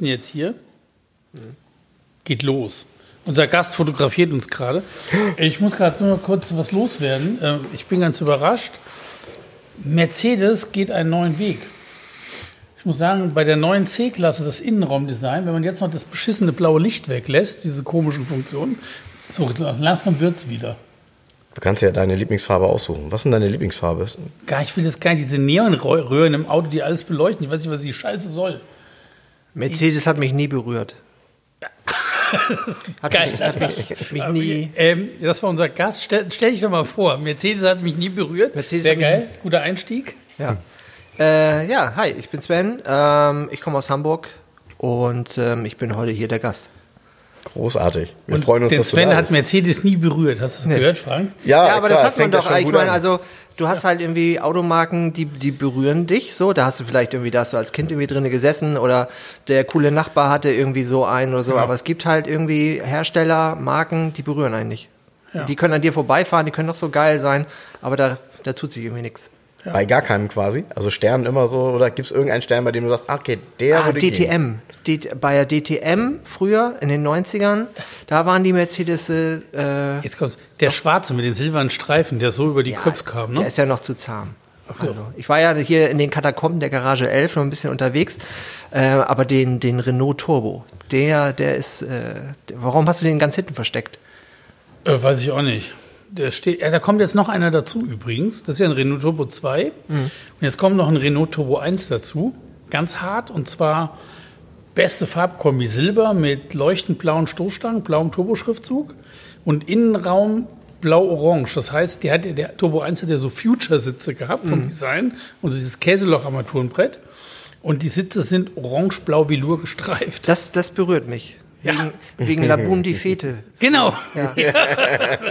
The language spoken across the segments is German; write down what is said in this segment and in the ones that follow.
Sitzen jetzt hier, geht los. Unser Gast fotografiert uns gerade. Ich muss gerade nur kurz was loswerden. Ähm, Ich bin ganz überrascht. Mercedes geht einen neuen Weg. Ich muss sagen, bei der neuen C-Klasse, das Innenraumdesign, wenn man jetzt noch das beschissene blaue Licht weglässt, diese komischen Funktionen, so langsam wird es wieder. Du kannst ja deine Lieblingsfarbe aussuchen. Was ist denn deine Lieblingsfarbe? Gar, ich will das gar nicht, diese Neonröhren im Auto, die alles beleuchten. Ich weiß nicht, was die Scheiße soll. Mercedes hat mich nie berührt. Hat Geil. mich, hat mich, mich nie. Ähm, das war unser Gast. Stell, stell dich doch mal vor. Mercedes hat mich nie berührt. Mercedes Sehr geil. Guter Einstieg. Ja. Äh, ja, hi, ich bin Sven. Ähm, ich komme aus Hamburg und ähm, ich bin heute hier der Gast. Großartig. Wir Und freuen uns, den dass Sven du da hat bist. Mercedes nie berührt. Hast du das Nee. gehört, Frank? Ja, Ja, aber klar, das hat man ja doch. Ich meine, also du hast halt irgendwie Automarken, die, die berühren dich so. Da hast du vielleicht irgendwie, da hast du als Kind irgendwie drin gesessen oder der coole Nachbar hatte irgendwie so einen oder so. Ja. Aber es gibt halt irgendwie Hersteller, Marken, die berühren einen nicht. Ja. Die können an dir vorbeifahren, die können doch so geil sein, aber da, da tut sich irgendwie nichts. Bei gar keinem quasi. Also Sternen immer so. Oder gibt es irgendeinen Stern, bei dem du sagst, ah, okay, der Ah, würde gehen. Bei der DTM früher in den 90ern, da waren die Mercedes. Äh, Jetzt kommt's. Der Schwarze mit den silbernen Streifen, der so über die Köpfe kam, Der ne? ist ja noch zu zahm. so. Also, ich war ja hier in den Katakomben der Garage 11 noch ein bisschen unterwegs, äh, aber den, den Renault Turbo, der, der ist, äh, warum hast du den ganz hinten versteckt? Äh, weiß ich auch nicht. Der steht, ja, da kommt jetzt noch einer dazu übrigens. Das ist ja ein Renault Turbo 2. Mhm. Und jetzt kommt noch ein Renault Turbo 1 dazu. Ganz hart. Und zwar beste Farbkombi Silber mit leuchtend blauen Stoßstangen, blauem Turboschriftzug und Innenraum blau-orange. Das heißt, die hat, der Turbo 1 hat ja so Future-Sitze gehabt Mhm. vom Design und dieses Käseloch-Armaturenbrett. Und die Sitze sind orange-blau Velour gestreift. Das, das berührt mich. Ja. Wegen, wegen La Boom die Fete. Genau. Ja.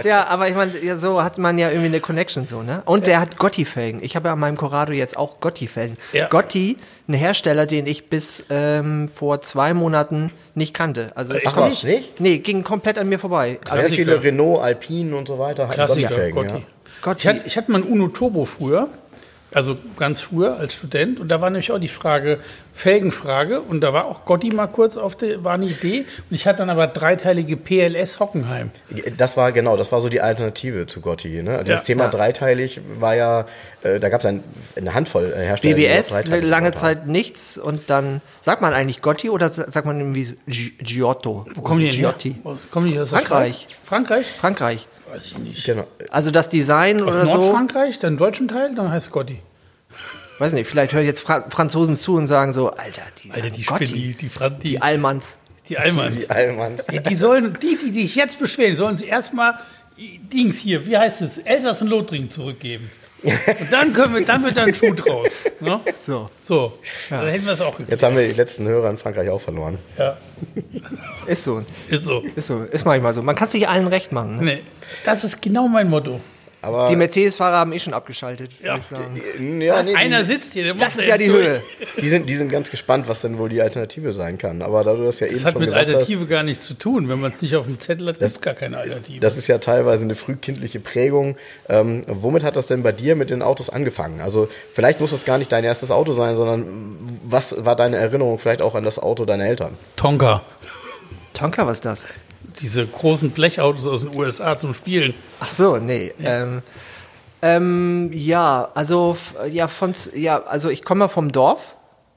ja, aber ich meine, ja, so hat man ja irgendwie eine Connection so, ne? Und der hat Gotti-Felgen. Ich habe ja an meinem Corrado jetzt auch Gotti-Felgen. Ja. Gotti, ein Hersteller, den ich bis ähm, vor zwei Monaten nicht kannte. Also Ach was, nicht? Nee, ging komplett an mir vorbei. Sehr Also, Klassiker. viele Renault, Alpine und so weiter hatten Gotti-Felgen, Gotti. Ja. Gotti. Ich, hatte, ich hatte mal ein Uno Turbo früher, also ganz früher als Student. Und da war nämlich auch die Frage, Felgenfrage. Und da war auch Gotti mal kurz auf der, war eine Idee. Und ich hatte dann aber dreiteilige PLS Hockenheim. Das war genau, das war so die Alternative zu Gotti. Ne? Das Ja. Thema Ja. dreiteilig war ja, äh, da gab es ein, eine Handvoll äh, Hersteller. BBS lange. Zeit nichts und dann sagt man eigentlich Gotti oder sagt man irgendwie Gi- Giotto? Wo kommen die denn her? Giotti? Wo Kommen die aus Frankreich. Frankreich? Frankreich. Weiß ich nicht. Genau. Also das Design Aus oder so. Nordfrankreich, dann deutschen Teil, dann heißt Gotti. Weiß nicht, vielleicht hören jetzt Fra Franzosen zu und sagen so, Alter, die, Alter, die Gotti, Spinni, die, Fran die, die Allmanns. die Allmanns. Die Allmanns. Ja, Die sollen, die, die sich jetzt beschweren, sollen sie erstmal Dings hier, wie heißt es, Elsass und Lothringen zurückgeben. Und dann können wir, dann wird da ein Schuh draus. Ne? So. So, dann hätten wir es auch gekriegt. Jetzt haben wir die letzten Hörer in Frankreich auch verloren. Ja, Ist so. ist so. Ist so. Ist manchmal so. Man kann es nicht allen recht machen. Ne? Nee, das ist genau mein Motto. Aber Die Mercedes-Fahrer haben eh schon abgeschaltet, Ja. sagen. ja, nee, Einer sitzt hier, der muss Das da ist ja die durch. Höhe. die, sind, die sind ganz gespannt, was denn wohl die Alternative sein kann. Aber da du das ja eben Das hat schon mit gesagt Alternative gar nichts zu tun. Wenn man es nicht auf dem Zettel hat, gibt es gar keine Alternative. das ist ja teilweise eine frühkindliche Prägung. Ähm, womit hat das denn bei dir mit den Autos angefangen? Also vielleicht muss es gar nicht dein erstes Auto sein, sondern was war deine Erinnerung vielleicht auch an das Auto deiner Eltern? Tonka. Tonka, was ist das? Diese großen Blechautos aus den USA zum Spielen. Ach so, nee. Ähm, ähm, ja, also ja, von, ja, also ich komme vom Dorf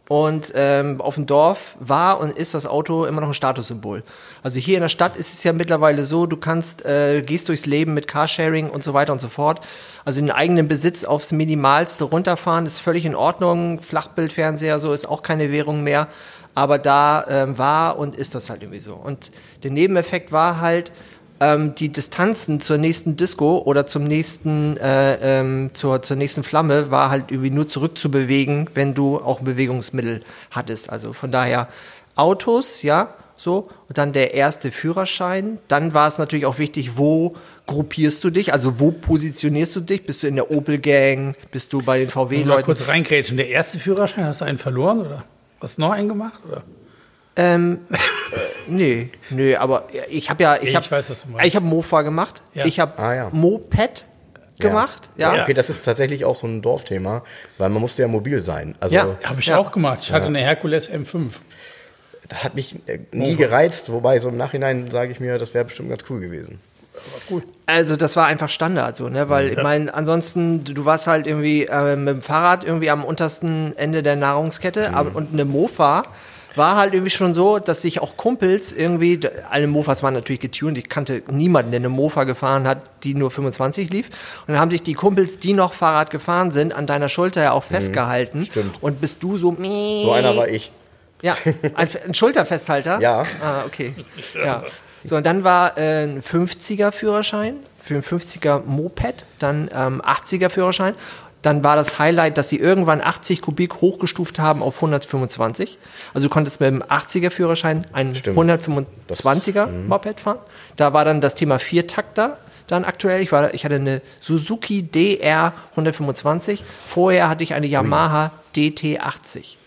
und ähm, auf dem Dorf war und ist das Auto immer noch ein Statussymbol. Also hier in der Stadt ist es ja mittlerweile so, du kannst äh, gehst durchs Leben mit Carsharing und so weiter und so fort. Also den eigenen Besitz aufs Minimalste runterfahren ist völlig in Ordnung. Flachbildfernseher so ist auch keine Währung mehr. Aber da ähm, war und ist das halt irgendwie so. Und der Nebeneffekt war halt, ähm, die Distanzen zur nächsten Disco oder zum nächsten, äh, ähm, zur, zur nächsten Flamme war halt irgendwie nur zurückzubewegen, wenn du auch ein Bewegungsmittel hattest. Also von daher Autos, ja, so. Und dann der erste Führerschein. Dann war es natürlich auch wichtig, wo gruppierst du dich? Also wo positionierst du dich? Bist du in der Opel-Gang? Bist du bei den Mal VW-Leuten? kurz reingrätschen. Der erste Führerschein, hast du einen verloren oder? Hast du noch einen gemacht? Oder? Ähm, äh, nee, nee, aber ich habe ja, ich Ich habe, weiß, was du meinst. ich habe Mofa gemacht, Ja. ich habe Ah, ja. Moped gemacht, ja. Ja. Okay, das ist tatsächlich auch so ein Dorfthema, weil man musste ja mobil sein. Also Ja. Habe ich Ja. auch gemacht. Ich hatte eine Herkules M5. das hat mich äh, nie gereizt, wobei so im Nachhinein sage ich mir, das wäre bestimmt ganz cool gewesen. Also das war einfach Standard so, ne? Weil ich meine, ansonsten, du warst halt irgendwie äh, mit dem Fahrrad irgendwie am untersten Ende der Nahrungskette Mhm. aber, und eine Mofa war halt irgendwie schon so, dass sich auch Kumpels irgendwie, alle Mofas waren natürlich getuned, ich kannte niemanden, der eine Mofa gefahren hat, die nur 25 lief. Und dann haben sich die Kumpels, die noch Fahrrad gefahren sind, an deiner Schulter ja auch festgehalten. Mhm. stimmt. Und bist du so, So einer war ich. Ja, ein, ein Schulterfesthalter? Ja. Ah, okay. Ja. So, und dann war äh, ein 50er Führerschein für ein 50er Moped, dann ähm, 80er Führerschein. Dann war das Highlight, dass sie irgendwann 80 Kubik hochgestuft haben auf 125. Also du konntest mit dem 80er Führerschein einen Stimmt. 125er Moped fahren. Da war dann das Thema Viertakter dann aktuell. Ich, war, ich hatte eine Suzuki DR 125. Vorher hatte ich eine Yamaha DT80.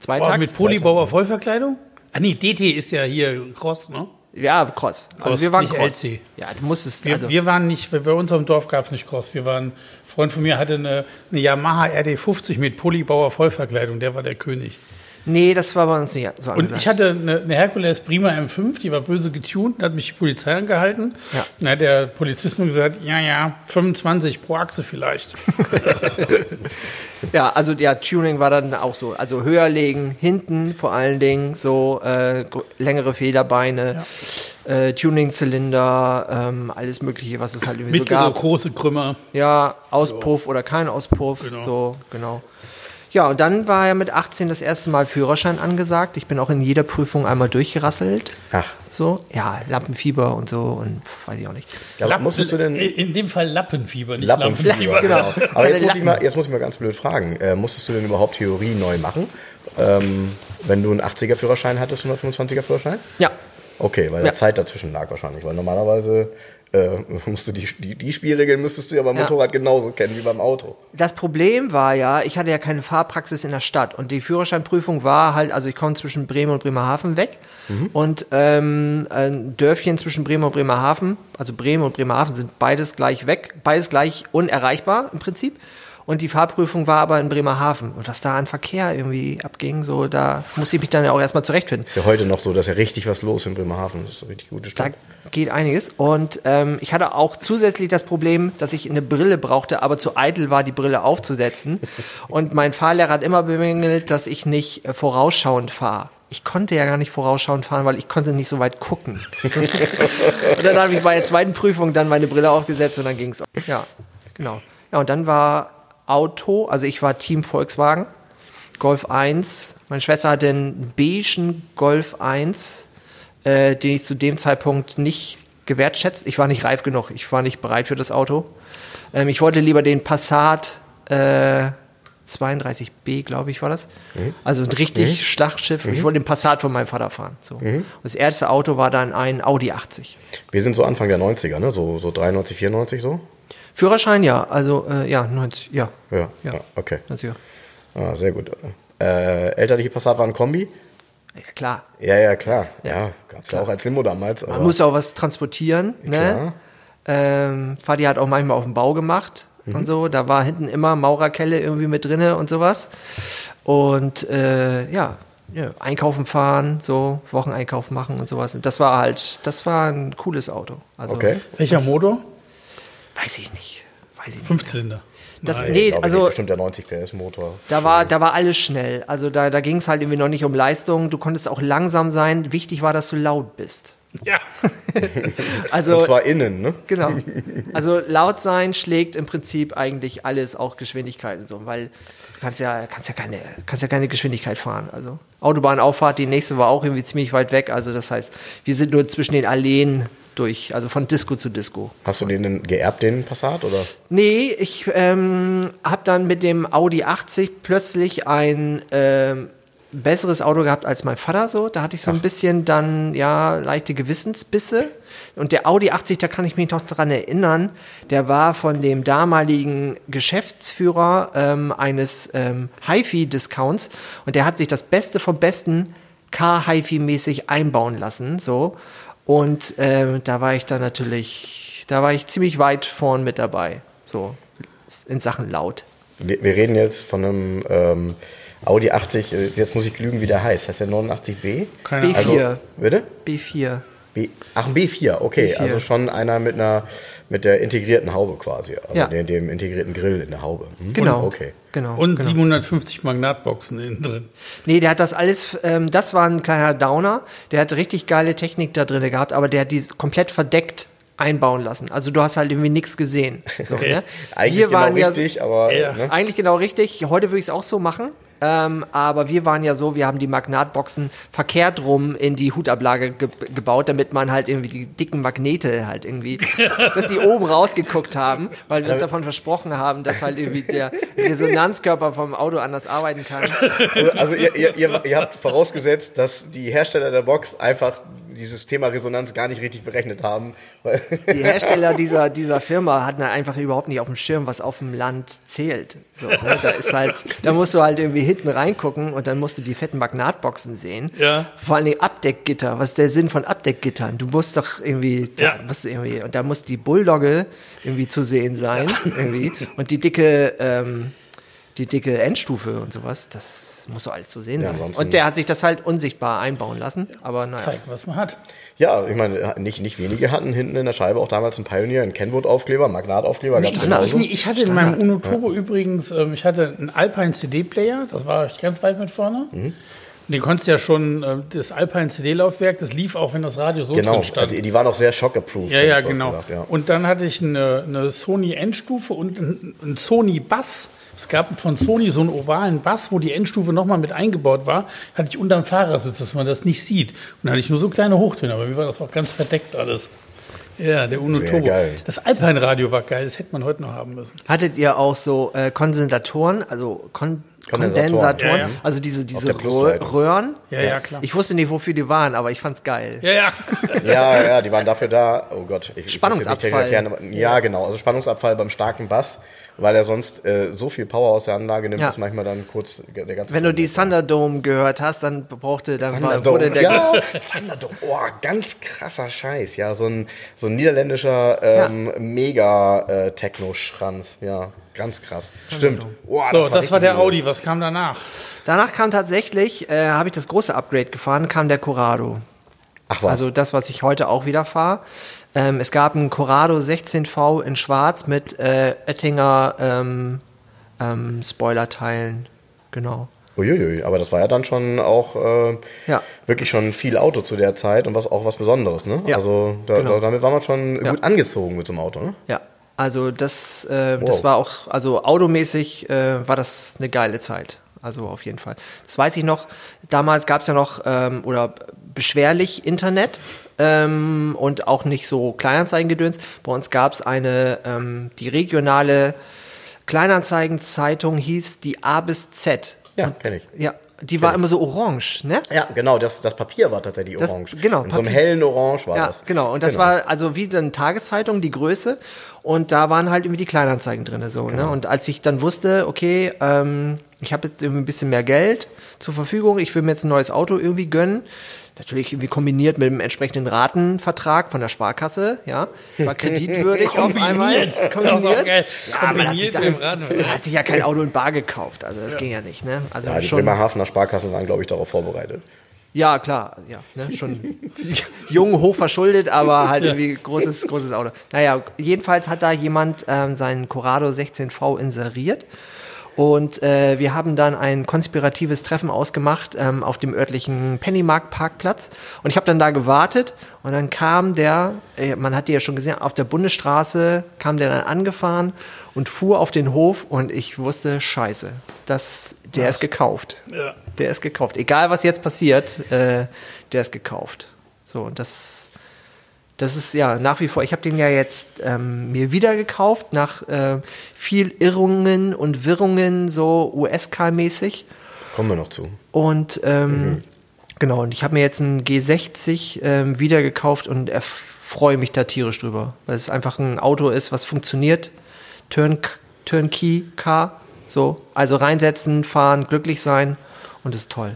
Zweitakt. Oh, mit Polybauer Vollverkleidung? Ah nee, DT ist ja hier Cross, ne? Ja, Cross. Also Cross, wir waren nicht Cross. LC. Ja, du musstest, Wir, also, wir waren nicht, bei uns dem Dorf gab es nicht Cross. Wir waren, ein Freund von mir hatte eine, eine Yamaha RD50 mit Polybauer Vollverkleidung, der war der König. Nee, das war bei uns nicht so Und angesagt. ich hatte eine, eine Hercules Prima M5, die war böse getuned, da hat mich die Polizei angehalten. Ja. Dann hat der Polizist nur gesagt, ja, ja, 25 pro Achse vielleicht. Ja, also ja, Tuning war dann auch so. Also höher legen, hinten vor allen Dingen, so äh, längere Federbeine, äh, Tuning-Zylinder, ähm, alles Mögliche, was es halt irgendwie so Mittlere, gab. große Krümmer. Ja, Auspuff oder kein Auspuff. Genau. So, genau. Ja, und dann war ja mit 18 das erste Mal Führerschein angesagt. Ich bin auch in jeder Prüfung einmal durchgerasselt. Ach, So, ja, Lampenfieber und so und pf, weiß ich auch nicht. ja, Lappen- musstest du denn In dem Fall Lappenfieber, nicht Lappenfieber? Lampenfieber. Genau. Aber jetzt muss, ich mal, jetzt muss ich mal ganz blöd fragen. Äh, musstest du denn überhaupt Theorie neu machen, ähm, wenn du einen 80er Führerschein hattest, 125er Führerschein? Ja, Okay, weil Ja. da Zeit dazwischen lag wahrscheinlich, weil normalerweise äh, musst du die, die, die Spielregeln müsstest du ja beim Ja. Motorrad genauso kennen wie beim Auto. Das Problem war ja, ich hatte ja keine Fahrpraxis in der Stadt und die Führerscheinprüfung war halt, also ich komme zwischen Bremen und Bremerhaven weg und ähm, ein Dörfchen zwischen Bremen und Bremerhaven, also Bremen und Bremerhaven sind beides gleich weg, beides gleich unerreichbar im Prinzip. Und die Fahrprüfung war aber in Bremerhaven. Und was da an Verkehr irgendwie abging, so da musste ich mich dann ja auch erstmal zurechtfinden. Ist ja heute noch so, dass ja richtig was los in Bremerhaven. Das ist eine richtig gute Da Stadt. geht einiges. Und ähm, ich hatte auch zusätzlich das Problem, dass ich eine Brille brauchte, aber zu eitel war, die Brille aufzusetzen. Und mein Fahrlehrer hat immer bemängelt, dass ich nicht äh, vorausschauend fahre. Ich konnte ja gar nicht vorausschauend fahren, weil ich konnte nicht so weit gucken. und dann habe ich bei der zweiten Prüfung dann meine Brille aufgesetzt und dann ging es. Ja, genau. Ja, und dann war Auto, also ich war Team Volkswagen, Golf 1. Meine Schwester hatte einen beigen Golf 1 äh, den ich zu dem Zeitpunkt nicht gewertschätzt. Ich war nicht reif genug, ich war nicht bereit für das Auto. Ähm, ich wollte lieber den Passat äh, 32b, glaube ich, war das. Also ein richtig Schlachtschiff. Ich wollte den Passat von meinem Vater fahren. So. Und das erste Auto war dann ein Audi 80. Wir sind so Anfang der 90er, ne? So, so 93, 94 so? Führerschein, ja. Also, äh, ja, 90, ja. Ja, Ja. ja. okay. 90er. Ah, sehr gut. Äh, elterliche Passat war ein Kombi? Ja, klar. Ja, ja, klar. Ja, Ja, gab es ja auch als Limo damals. Man muss auch was transportieren. Ne? Klar. Ähm, Vati hat auch manchmal auf dem Bau gemacht Mhm. und so. Da war hinten immer Maurerkelle irgendwie mit drinne und sowas. Und äh, ja, ja, einkaufen fahren, so Wocheneinkauf machen und sowas. Und das war halt, das war ein cooles Auto. Also Okay. Welcher Motor? Weiß ich nicht. Weiß ich nicht. Fünfzylinder. Das, Nee, nee, glaube also bestimmt der 90 PS Motor. da war, da war alles schnell. Also da, da ging es halt irgendwie noch nicht um Leistung. Du konntest auch langsam sein. Wichtig war, dass du laut bist. Ja. Also Und zwar innen, ne? Genau. Also laut sein schlägt im Prinzip eigentlich alles, auch Geschwindigkeit und so, weil du kannst ja, kannst ja keine, kannst ja keine Geschwindigkeit fahren. Also Autobahnauffahrt, die nächste war auch irgendwie ziemlich weit weg. Also das heißt, wir sind nur zwischen den Alleen durch, also von Disco zu Disco. Hast du den denn geerbt, den Passat? Oder? Nee, ich ähm, habe dann mit dem Audi 80 plötzlich ein ähm, besseres Auto gehabt als mein Vater so. Da hatte ich so ein bisschen dann, ja, leichte Gewissensbisse. Und der Audi 80, da kann ich mich noch dran erinnern, der war von dem damaligen Geschäftsführer ähm, eines ähm, HiFi-Discounts und der hat sich das Beste vom Besten Car-HiFi-mäßig einbauen lassen, so. Und ähm, da war ich dann natürlich, da war ich ziemlich weit vorn mit dabei, so in Sachen laut. Wir, wir reden jetzt von einem ähm, Audi 80, äh, jetzt muss ich lügen, wie der heißt. Heißt der 89B? Keine B4. Also, bitte? B4. B, ach, ein B4, okay. B4. Also schon einer mit einer mit der integrierten Haube quasi. Also Ja. dem, dem integrierten Grill in der Haube. Hm? Genau. Okay. Genau. Und genau. 750 Magnatboxen innen drin. Nee, der hat das alles, ähm, das war ein kleiner Downer. Der hat richtig geile Technik da drin gehabt, aber der hat die komplett verdeckt einbauen lassen. Also du hast halt irgendwie nichts gesehen. So, ne? Eigentlich Wir genau waren ja- richtig, aber Ja. ne? Eigentlich genau richtig. Heute würde ich es auch so machen. Ähm, aber wir waren ja so, wir haben die Magnatboxen verkehrt rum in die Hutablage ge gebaut, damit man halt irgendwie die dicken Magnete halt irgendwie, dass die oben rausgeguckt haben, weil wir uns davon versprochen haben, dass halt irgendwie der Resonanzkörper vom Auto anders arbeiten kann. Also, also ihr, ihr, ihr, ihr habt vorausgesetzt, dass die Hersteller der Box einfach dieses Thema Resonanz gar nicht richtig berechnet haben. Die Hersteller dieser, dieser Firma hatten halt einfach überhaupt nicht auf dem Schirm, was auf dem Land zählt. So, ne? Da ist halt, da musst du halt irgendwie hinten reingucken und dann musst du die fetten Magnatboxen sehen. Ja. Vor allem Abdeckgitter. Was ist der Sinn von Abdeckgittern? Du musst doch irgendwie, Ja. da, musst du irgendwie und da muss die Bulldogge irgendwie zu sehen sein. Irgendwie. Und die dicke, ähm, die dicke Endstufe und sowas, das muss doch alles zu sehen Ja, sein. Und der hat sich das halt unsichtbar einbauen lassen. Aber naja. Zeigen, was man hat. Ja, ich meine, nicht, nicht wenige hatten hinten in der Scheibe auch damals einen Pioneer, einen Kenwood-Aufkleber, Magnataufkleber. Standard. Ich, ich hatte in meinem Uno Turbo übrigens, ähm, ich hatte einen Alpine CD-Player, das war ganz weit mit vorne. Mhm. Und den konntest du ja schon, äh, das Alpine CD-Laufwerk, das lief auch, wenn das Radio so Genau, drin stand. die, die waren auch sehr shock-approved. Ja, ja, genau. gedacht, ja. Und dann hatte ich eine, eine Sony Endstufe und einen, einen Sony Bass. Es gab von Sony so einen ovalen Bass, wo die Endstufe nochmal mit eingebaut war. Hatte ich unterm Fahrersitz, dass man das nicht sieht. Und dann hatte ich nur so kleine Hochtöne, aber mir war das auch ganz verdeckt alles. Ja, der Uno Sehr Turbo. geil. Das Alpine-Radio war geil, das hätte man heute noch haben müssen. Hattet ihr auch so äh, Kondensatoren, also Kon Kondensatoren. Kondensatoren, Ja, ja. also diese, diese. Röhren? Ja, ja, klar. Ich wusste nicht, wofür die waren, aber ich fand's geil. Ja, ja. Ja, ja, die waren dafür da. Oh Gott, ich, ich Spannungsabfall. aber, ja, genau. Also Spannungsabfall beim starken Bass, weil er sonst äh, so viel Power aus der Anlage nimmt, Ja. dass manchmal dann kurz der ganze. Wenn du die Thunderdome gehört hast, dann brauchte, dann war, Thunderdome. wurde der ja, Thunderdome. Oh, ganz krasser Scheiß. Ja, so ein, so ein niederländischer ähm, Mega-Techno-Schranz. ja, ganz krass. Stimmt. Oh, So, das war, der. Audi. Was kam danach? Danach kam tatsächlich, äh, habe ich das große Upgrade gefahren, kam der Corrado. Ach was. Also das, was ich heute auch wieder fahre. Ähm, es gab einen Corrado 16V in Schwarz mit äh, Oettinger ähm, ähm, Spoilerteilen. Genau. Uiuiui, aber das war ja dann schon auch äh, Ja. wirklich schon viel Auto zu der Zeit und was auch was Besonderes, ne? Ja, Also da, genau. da, damit war man schon Ja. gut angezogen mit so einem Auto, ne? Ja, also das, äh, das Wow. war auch, also automäßig äh, war das eine geile Zeit. Also auf jeden Fall. Das weiß ich noch. Damals gab es ja noch ähm, oder beschwerlich Internet ähm, und auch nicht so Kleinanzeigengedöns. Bei uns gab es eine, ähm, die regionale Kleinanzeigenzeitung hieß die A bis Z. Ja, Und- kenn ich. Ja, die war immer so orange, ne? Ja, genau, das, das Papier war tatsächlich Das- orange. genau, In so einem Papier. hellen Orange war Ja, das. genau. Und das war also wie eine Tageszeitung, die Größe. Und da waren halt irgendwie die Kleinanzeigen drin. So, Genau. ne? Und als ich dann wusste, okay, ähm, ich habe jetzt irgendwie ein bisschen mehr Geld zur Verfügung, ich will mir jetzt ein neues Auto irgendwie gönnen. Natürlich irgendwie kombiniert mit dem entsprechenden Ratenvertrag von der Sparkasse, ja. War kreditwürdig auf einmal. Kombiniert. Ja, man hat sich, Kombiniert da, man hat sich ja kein Auto in Bar gekauft. Also das ging ja nicht, ne? Also Ja, die schon. Bremerhavener Sparkassen waren, glaube ich, darauf vorbereitet. Ja, klar, ja, ne, schon jung, hoch verschuldet, aber halt irgendwie großes, großes Auto. Naja, jedenfalls hat da jemand ähm, seinen Corrado 16V inseriert und äh, wir haben dann ein konspiratives Treffen ausgemacht ähm, auf dem örtlichen Pennymarkt-Parkplatz und ich habe dann da gewartet und dann kam der, äh, man hat die ja schon gesehen, auf der Bundesstraße kam der dann angefahren und fuhr auf den Hof und ich wusste, scheiße, das, der ist gekauft. Ja. Der ist gekauft. Egal was jetzt passiert, äh, der ist gekauft. So, und das, Das ist ja nach wie vor, ich habe den ja jetzt ähm, mir wieder gekauft, nach äh, viel Irrungen und Wirrungen, so USK-mäßig. Kommen wir noch zu. Und ähm, genau, und ich habe mir jetzt einen G60 ähm, wieder gekauft und freue mich da tierisch drüber, weil es einfach ein Auto ist, was funktioniert. Turn, Turnkey Car, so, also reinsetzen, fahren, glücklich sein und ist toll.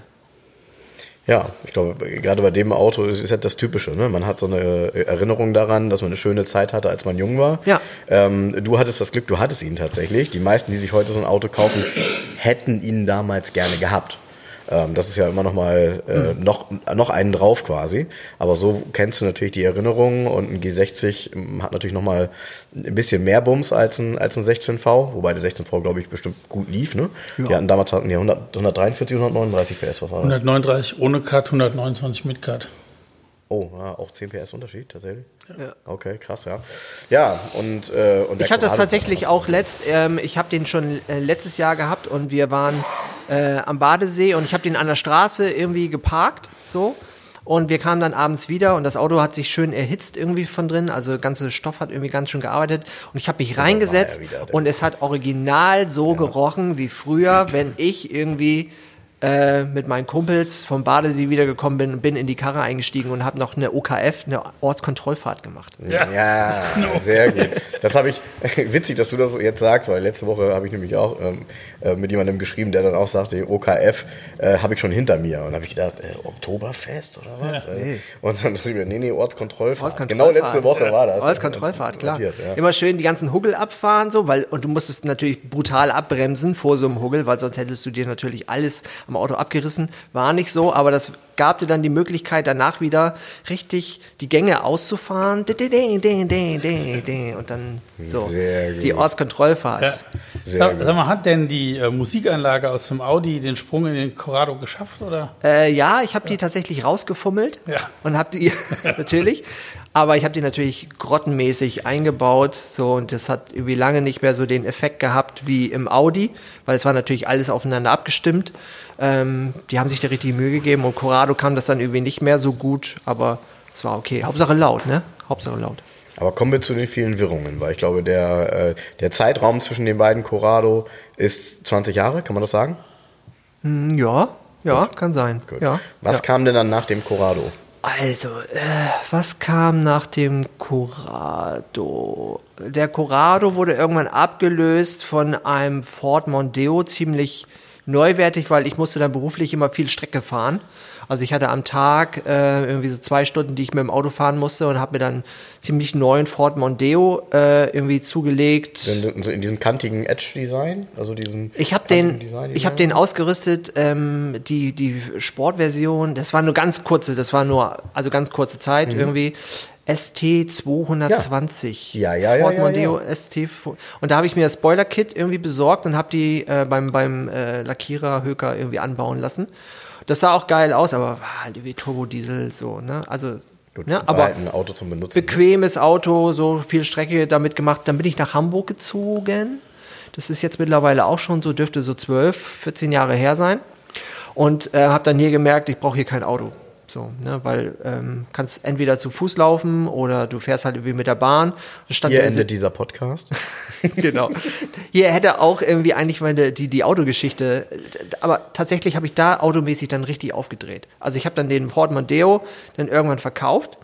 Ja, ich glaube, gerade bei dem Auto ist es halt das Typische. Ne? Man hat so eine Erinnerung daran, dass man eine schöne Zeit hatte, als man jung war. Ja. Ähm, du hattest das Glück, du hattest ihn tatsächlich. Die meisten, die sich heute so ein Auto kaufen, hätten ihn damals gerne gehabt. Ähm, das ist ja immer noch mal äh, mhm. noch, noch einen drauf quasi. Aber so kennst du natürlich die Erinnerungen und ein G60 ähm, hat natürlich noch mal ein bisschen mehr Bums als ein, als ein 16V, wobei der 16V, glaube ich, bestimmt gut lief. Ne? Ja. Die hatten damals hatten die 100, 143 und 139 PS. Was 139 ohne Cut, 129 mit Cut. Oh, ja, auch 10 PS Unterschied tatsächlich. Ja. Okay, krass, ja. Ja, und, äh, und ich hatte das tatsächlich auch letzt, ähm, ich habe den schon äh, letztes Jahr gehabt und wir waren äh, am Badesee und ich habe den an der Straße irgendwie geparkt, so. Und wir kamen dann abends wieder und das Auto hat sich schön erhitzt irgendwie von drin. Also der ganze Stoff hat irgendwie ganz schön gearbeitet. Und ich habe mich reingesetzt und es hat original so ja. gerochen wie früher, wenn ich irgendwie äh, mit meinen Kumpels vom Badesee wiedergekommen bin und bin in die Karre eingestiegen und habe noch eine OKF, eine Ortskontrollfahrt gemacht. Ja, ja sehr gut. Das habe ich, witzig, dass du das jetzt sagst, weil letzte Woche habe ich nämlich auch ähm, äh, mit jemandem geschrieben, der dann auch sagte, OKF äh, habe ich schon hinter mir. Und habe ich gedacht, äh, Oktoberfest oder was? Ja, nee. Und dann ich mir, nee, nee, Ortskontrollfahrt. Ortskontrollfahrt. Genau letzte Woche war das. Ortskontrollfahrt, klar. Ja. Immer schön die ganzen Huggel abfahren, so, weil, und du musstest natürlich brutal abbremsen vor so einem Huggel, weil sonst hättest du dir natürlich alles am Auto abgerissen. War nicht so, aber das gab dir dann die Möglichkeit, danach wieder richtig die Gänge auszufahren. Und dann so die Ortskontrollfahrt. Ja. Sag, sag, mal, hat denn die äh, Musikanlage aus dem Audi den Sprung in den Corrado geschafft, oder? Äh, ja, ich habe ja. die tatsächlich rausgefummelt ja. und habe die natürlich, aber ich habe die natürlich grottenmäßig eingebaut, so und das hat irgendwie lange nicht mehr so den Effekt gehabt wie im Audi, weil es war natürlich alles aufeinander abgestimmt. Ähm, die haben sich da richtig Mühe gegeben und Corrado kam das dann irgendwie nicht mehr so gut, aber es war okay. Hauptsache laut, ne? Hauptsache laut. Aber kommen wir zu den vielen Wirrungen, weil ich glaube, der, äh, der Zeitraum zwischen den beiden Corrado ist 20 Jahre, kann man das sagen? Hm, ja, ja, Gut. kann sein. Ja, was ja. kam denn dann nach dem Corrado? Also, äh, was kam nach dem Corrado? Der Corrado wurde irgendwann abgelöst von einem Ford Mondeo, ziemlich neuwertig, weil ich musste dann beruflich immer viel Strecke fahren. Also ich hatte am Tag äh, irgendwie so zwei Stunden, die ich mit dem Auto fahren musste und habe mir dann ziemlich neuen Ford Mondeo äh, irgendwie zugelegt. In, in diesem kantigen Edge-Design, also diesem. Ich habe den, ich habe den ausgerüstet, ähm, die die Sportversion. Das war nur ganz kurze, das war nur also ganz kurze Zeit mhm. irgendwie. ST 220. Ja, ja, ja. Ford ja, ja, Mondeo ja. ST. Und da habe ich mir das Spoiler-Kit irgendwie besorgt und habe die äh, beim, beim äh, Lackierer Höker irgendwie anbauen lassen. Das sah auch geil aus, aber war halt wie Turbodiesel so, ne? Also Gut, ne? aber ein Auto zum Benutzen. Bequemes Auto, so viel Strecke damit gemacht. Dann bin ich nach Hamburg gezogen. Das ist jetzt mittlerweile auch schon so, dürfte so 12, 14 Jahre her sein. Und äh, habe dann hier gemerkt, ich brauche hier kein Auto. So, ne, weil ähm, kannst entweder zu Fuß laufen oder du fährst halt irgendwie mit der Bahn. Stand Hier endet dieser Podcast. genau. Hier hätte auch irgendwie eigentlich meine die die Autogeschichte, aber tatsächlich habe ich da automäßig dann richtig aufgedreht. Also ich habe dann den Ford Mondeo dann irgendwann verkauft.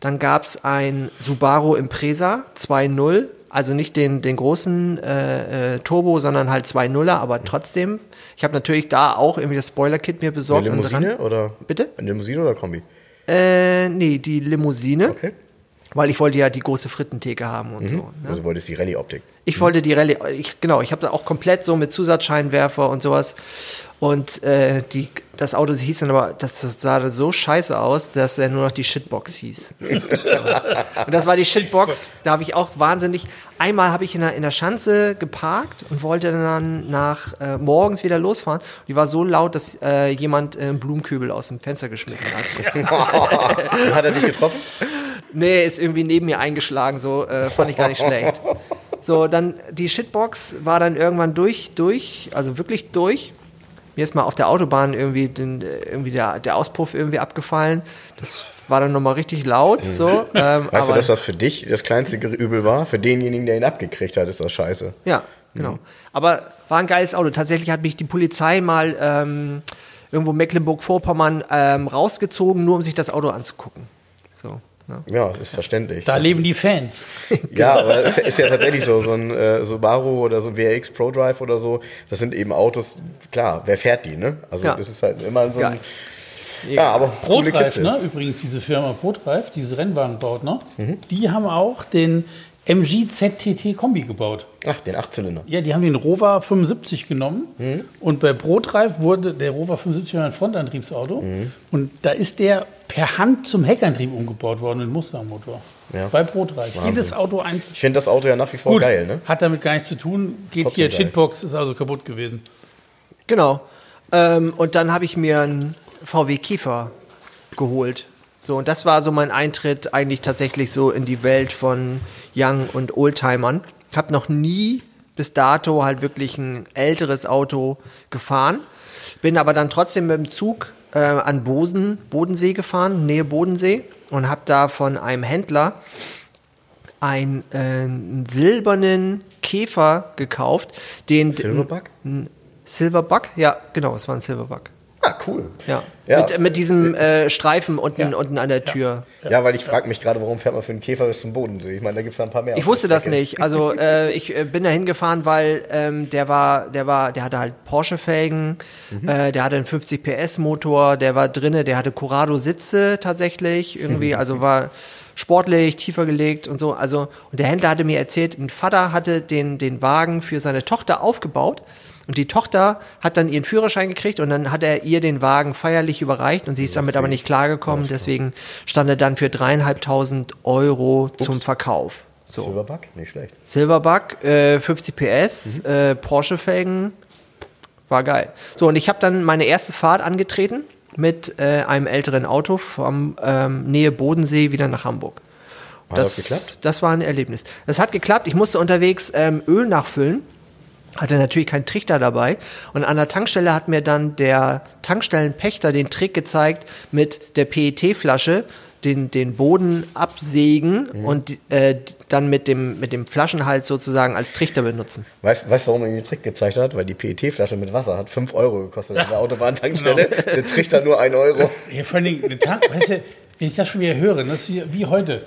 Dann gab es ein Subaru Impreza 2.0 also nicht den, den großen äh, äh, Turbo, sondern halt zwei Nuller, aber trotzdem. Ich habe natürlich da auch irgendwie das Spoiler-Kit mir besorgt. Eine Limousine oder? Bitte? Eine Limousine oder Kombi? Äh, nee, die Limousine. Okay. Weil ich wollte ja die große Frittentheke haben und mhm. so. Ne? Also wolltest die Rallye-Optik. Ich wollte die Rallye, ich, genau, ich habe da auch komplett so mit Zusatzscheinwerfer und sowas. Und äh, die, das Auto hieß dann aber, das, das sah so scheiße aus, dass er nur noch die Shitbox hieß. und das war die Shitbox, da habe ich auch wahnsinnig. Einmal habe ich in der, in der Schanze geparkt und wollte dann nach äh, morgens wieder losfahren. Die war so laut, dass äh, jemand einen Blumenkübel aus dem Fenster geschmissen hat. hat er dich getroffen? Nee, ist irgendwie neben mir eingeschlagen, so äh, fand ich gar nicht schlecht. So, dann die Shitbox war dann irgendwann durch, durch, also wirklich durch. Mir ist mal auf der Autobahn irgendwie, den, irgendwie der, der Auspuff irgendwie abgefallen. Das war dann nochmal richtig laut. So, ähm, Weißt du, dass das für dich das kleinste Übel war? Für denjenigen, der ihn abgekriegt hat, ist das scheiße. Ja, genau. Aber war ein geiles Auto. Tatsächlich hat mich die Polizei mal ähm, irgendwo Mecklenburg-Vorpommern ähm, rausgezogen, nur um sich das Auto anzugucken. So. Ne? Ja, ist verständlich. Da leben die Fans. Ja, aber es ist ja tatsächlich so, so ein äh, Subaru oder so ein WRX Pro Drive oder so, das sind eben Autos, klar, wer fährt die, ne? Also Ja. das ist halt immer so ein... Geil. Ja, aber Prodrive, Kiste. ne? Übrigens, diese Firma Prodrive, diese Rennwagen baut, ne? Mhm. Die haben auch den MG ZTT Kombi gebaut. Ach, den Achtzylinder. Ja, die haben den Rover 75 genommen Mhm. und bei Prodrive wurde der Rover 75 war ein Frontantriebsauto Mhm. und da ist der per Hand zum Heckantrieb umgebaut worden, ein Mustang-Motor. Ja. Bei Prodrive. Jedes Auto einzeln. Ich finde das Auto ja nach wie vor Gut, geil, ne? hat damit gar nichts zu tun. Geht Trotzdem hier, geil. Shitbox ist also kaputt gewesen. Genau. Ähm, und dann habe ich mir einen VW Käfer geholt. So, und das war so mein Eintritt eigentlich tatsächlich so in die Welt von Young und Oldtimern. Ich habe noch nie bis dato halt wirklich ein älteres Auto gefahren. Bin aber dann trotzdem mit dem Zug äh, an Bosen, Bodensee gefahren, Nähe Bodensee, und habe da von einem Händler einen, äh, einen silbernen Käfer gekauft, den Silverback? ein Silverbuck? Ja, genau, es war ein Silverbuck. Ah, cool. Ja. Ja. Mit, mit diesem äh, Streifen unten, Ja. unten an der Tür. Ja, weil ich frage mich gerade, warum fährt man für einen Käfer bis zum Bodensee? Ich meine, da gibt es da ein paar mehr. Ich wusste das nicht. Also äh, ich äh, bin da hingefahren, weil ähm, der war, der war, der hatte halt Porsche-Felgen, äh, der hatte einen 50 PS Motor, der war drinne, der hatte Corrado Sitze tatsächlich irgendwie, also war sportlich, tiefer gelegt und so. Also und der Händler hatte mir erzählt, ein Vater hatte den den Wagen für seine Tochter aufgebaut. Und die Tochter hat dann ihren Führerschein gekriegt und dann hat er ihr den Wagen feierlich überreicht und sie ist damit aber nicht klargekommen. Deswegen stand er dann für dreieinhalbtausend Euro zum Verkauf. So. Silverback? Nicht schlecht. Silverback, äh, 50 PS, äh, Porsche-Felgen, war geil. So, und ich habe dann meine erste Fahrt angetreten mit äh, einem älteren Auto vom ähm, Nähe Bodensee wieder nach Hamburg. Hat das geklappt? Das war ein Erlebnis. Das hat geklappt. Ich musste unterwegs ähm, Öl nachfüllen. Hatte natürlich keinen Trichter dabei. Und an der Tankstelle hat mir dann der Tankstellenpächter den Trick gezeigt mit der PET-Flasche den, den Boden absägen Mhm. und äh, dann mit dem, mit dem Flaschenhals sozusagen als Trichter benutzen. Weißt du, warum er mir den Trick gezeigt hat? Weil die PET-Flasche mit Wasser hat 5 Euro gekostet an der Autobahntankstelle. Der Trichter nur 1 Euro. Ja, vor Dingen, eine Tank, weißt du, wenn ich das schon wieder höre, das ist wie, heute.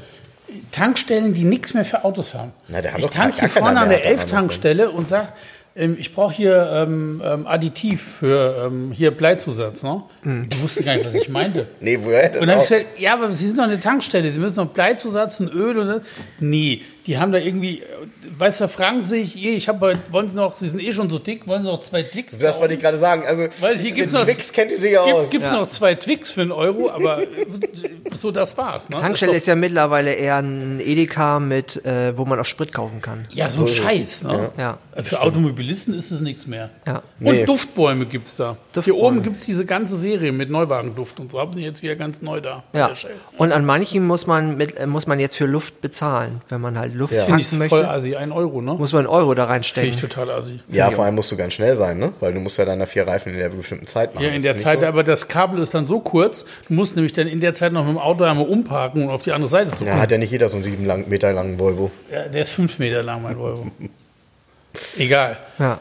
Tankstellen, die nichts mehr für Autos haben. Na, haben ich doch tank gar hier vorne an der Auto- Elf-Tankstelle und sag, ähm, ich brauche hier ähm, ähm, Additiv für ähm, hier Bleizusatz. Ne? Ich wusste gar nicht, was ich meinte. Nee, woher denn Und dann hab auch? ich gesagt, ja, aber Sie sind doch eine Tankstelle, Sie müssen noch Bleizusatz und Öl und das. Nee, die haben da irgendwie, äh, weißt du, fragen sich, ich habe wollen Sie noch, Sie sind eh schon so dick, wollen Sie noch zwei Twix? Das wollte ich gerade sagen. Also, Weil hier gibt's mit noch- Twix kennt ihr sich ja aus. Gibt gibt's noch zwei Twix für einen Euro, aber äh, so das war's. Ne? Tankstelle Das ist ja mittlerweile eher ein Edeka mit, äh, wo man auch Sprit kaufen kann. Ja, so ein So ist es. Scheiß. Ne? Ja. Für Automobilisten ist es nichts mehr. Ja. Und Nee. Duftbäume gibt es da. Hier Duftbäume. oben gibt es diese ganze Serie mit Neuwagenduft und so. Haben die jetzt wieder ganz neu da. Ja. Und an manchen muss man mit, äh, muss man jetzt für Luft bezahlen. Wenn man halt Luft Ja. Ich tanken voll möchte, assi. Ein Euro, ne? muss man einen Euro da Finde ich reinstecken. total assi. Ja, vor allem musst du ganz schnell sein, ne? Weil du musst ja deine vier Reifen in der bestimmten Zeit machen. Ja, in der Zeit, so. aber das Kabel ist dann so kurz, du musst nämlich dann in der Zeit noch mit dem Auto einmal umparken und auf die andere Seite zu Ja, kommen. hat ja nicht jeder so einen sieben lang, Meter langen Volvo. Ja, der ist fünf Meter lang, mein Volvo. Egal. Ja.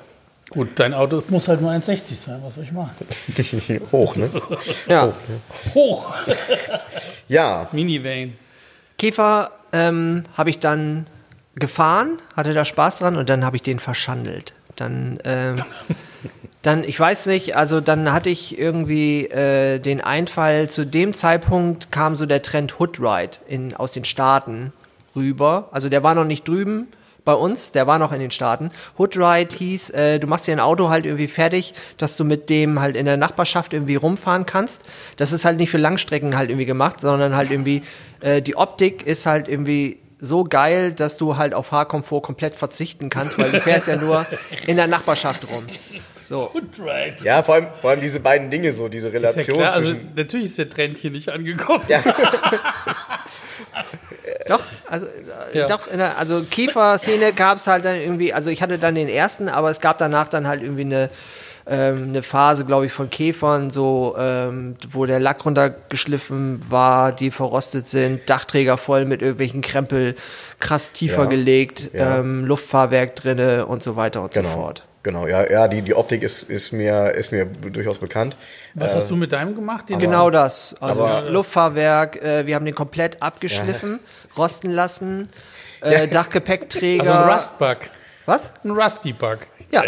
Gut, dein Auto muss halt nur 1,60 sein. Was soll ich machen? Hoch, ne? ja. Hoch. Ja, Minivan. Käfer ähm, habe ich dann gefahren, hatte da Spaß dran und dann habe ich den verschandelt. Dann, ähm, dann, ich weiß nicht, also dann hatte ich irgendwie äh, den Einfall, zu dem Zeitpunkt kam so der Trend Hood Ride in, aus den Staaten rüber. Also der war noch nicht drüben bei uns, der war noch in den Staaten. Hood Ride hieß, äh, du machst dir ein Auto halt irgendwie fertig, dass du mit dem halt in der Nachbarschaft irgendwie rumfahren kannst. Das ist halt nicht für Langstrecken halt irgendwie gemacht, sondern halt irgendwie, äh, die Optik ist halt irgendwie so geil, dass du halt auf Fahrkomfort komplett verzichten kannst, weil du fährst ja nur in der Nachbarschaft rum. So. Right. ja vor, allem, vor allem diese beiden Dinge so, diese Ist ja Relation klar, also zwischen... natürlich ist der Trend hier nicht angekommen. Doch, also, äh, Ja. doch, der, also Kiefer-Szene gab es halt dann irgendwie, also ich hatte dann den ersten, aber es gab danach dann halt irgendwie eine ähm, eine Phase, glaube ich, von Käfern, so ähm, wo der Lack runtergeschliffen war, die verrostet sind, Dachträger voll mit irgendwelchen Krempel, krass tiefer Ja. gelegt, Ja. ähm, Luftfahrwerk drinne und so weiter und Genau. so fort. Genau, ja, ja, die, die Optik ist, ist, mir, ist mir durchaus bekannt. Was hast du mit deinem gemacht? Den Genau das. Also aber- Luftfahrwerk, äh, wir haben den komplett abgeschliffen, rosten lassen, äh, Dachgepäckträger. Also ein Rustbug. Was? Ein Rusty-Bug. Ja,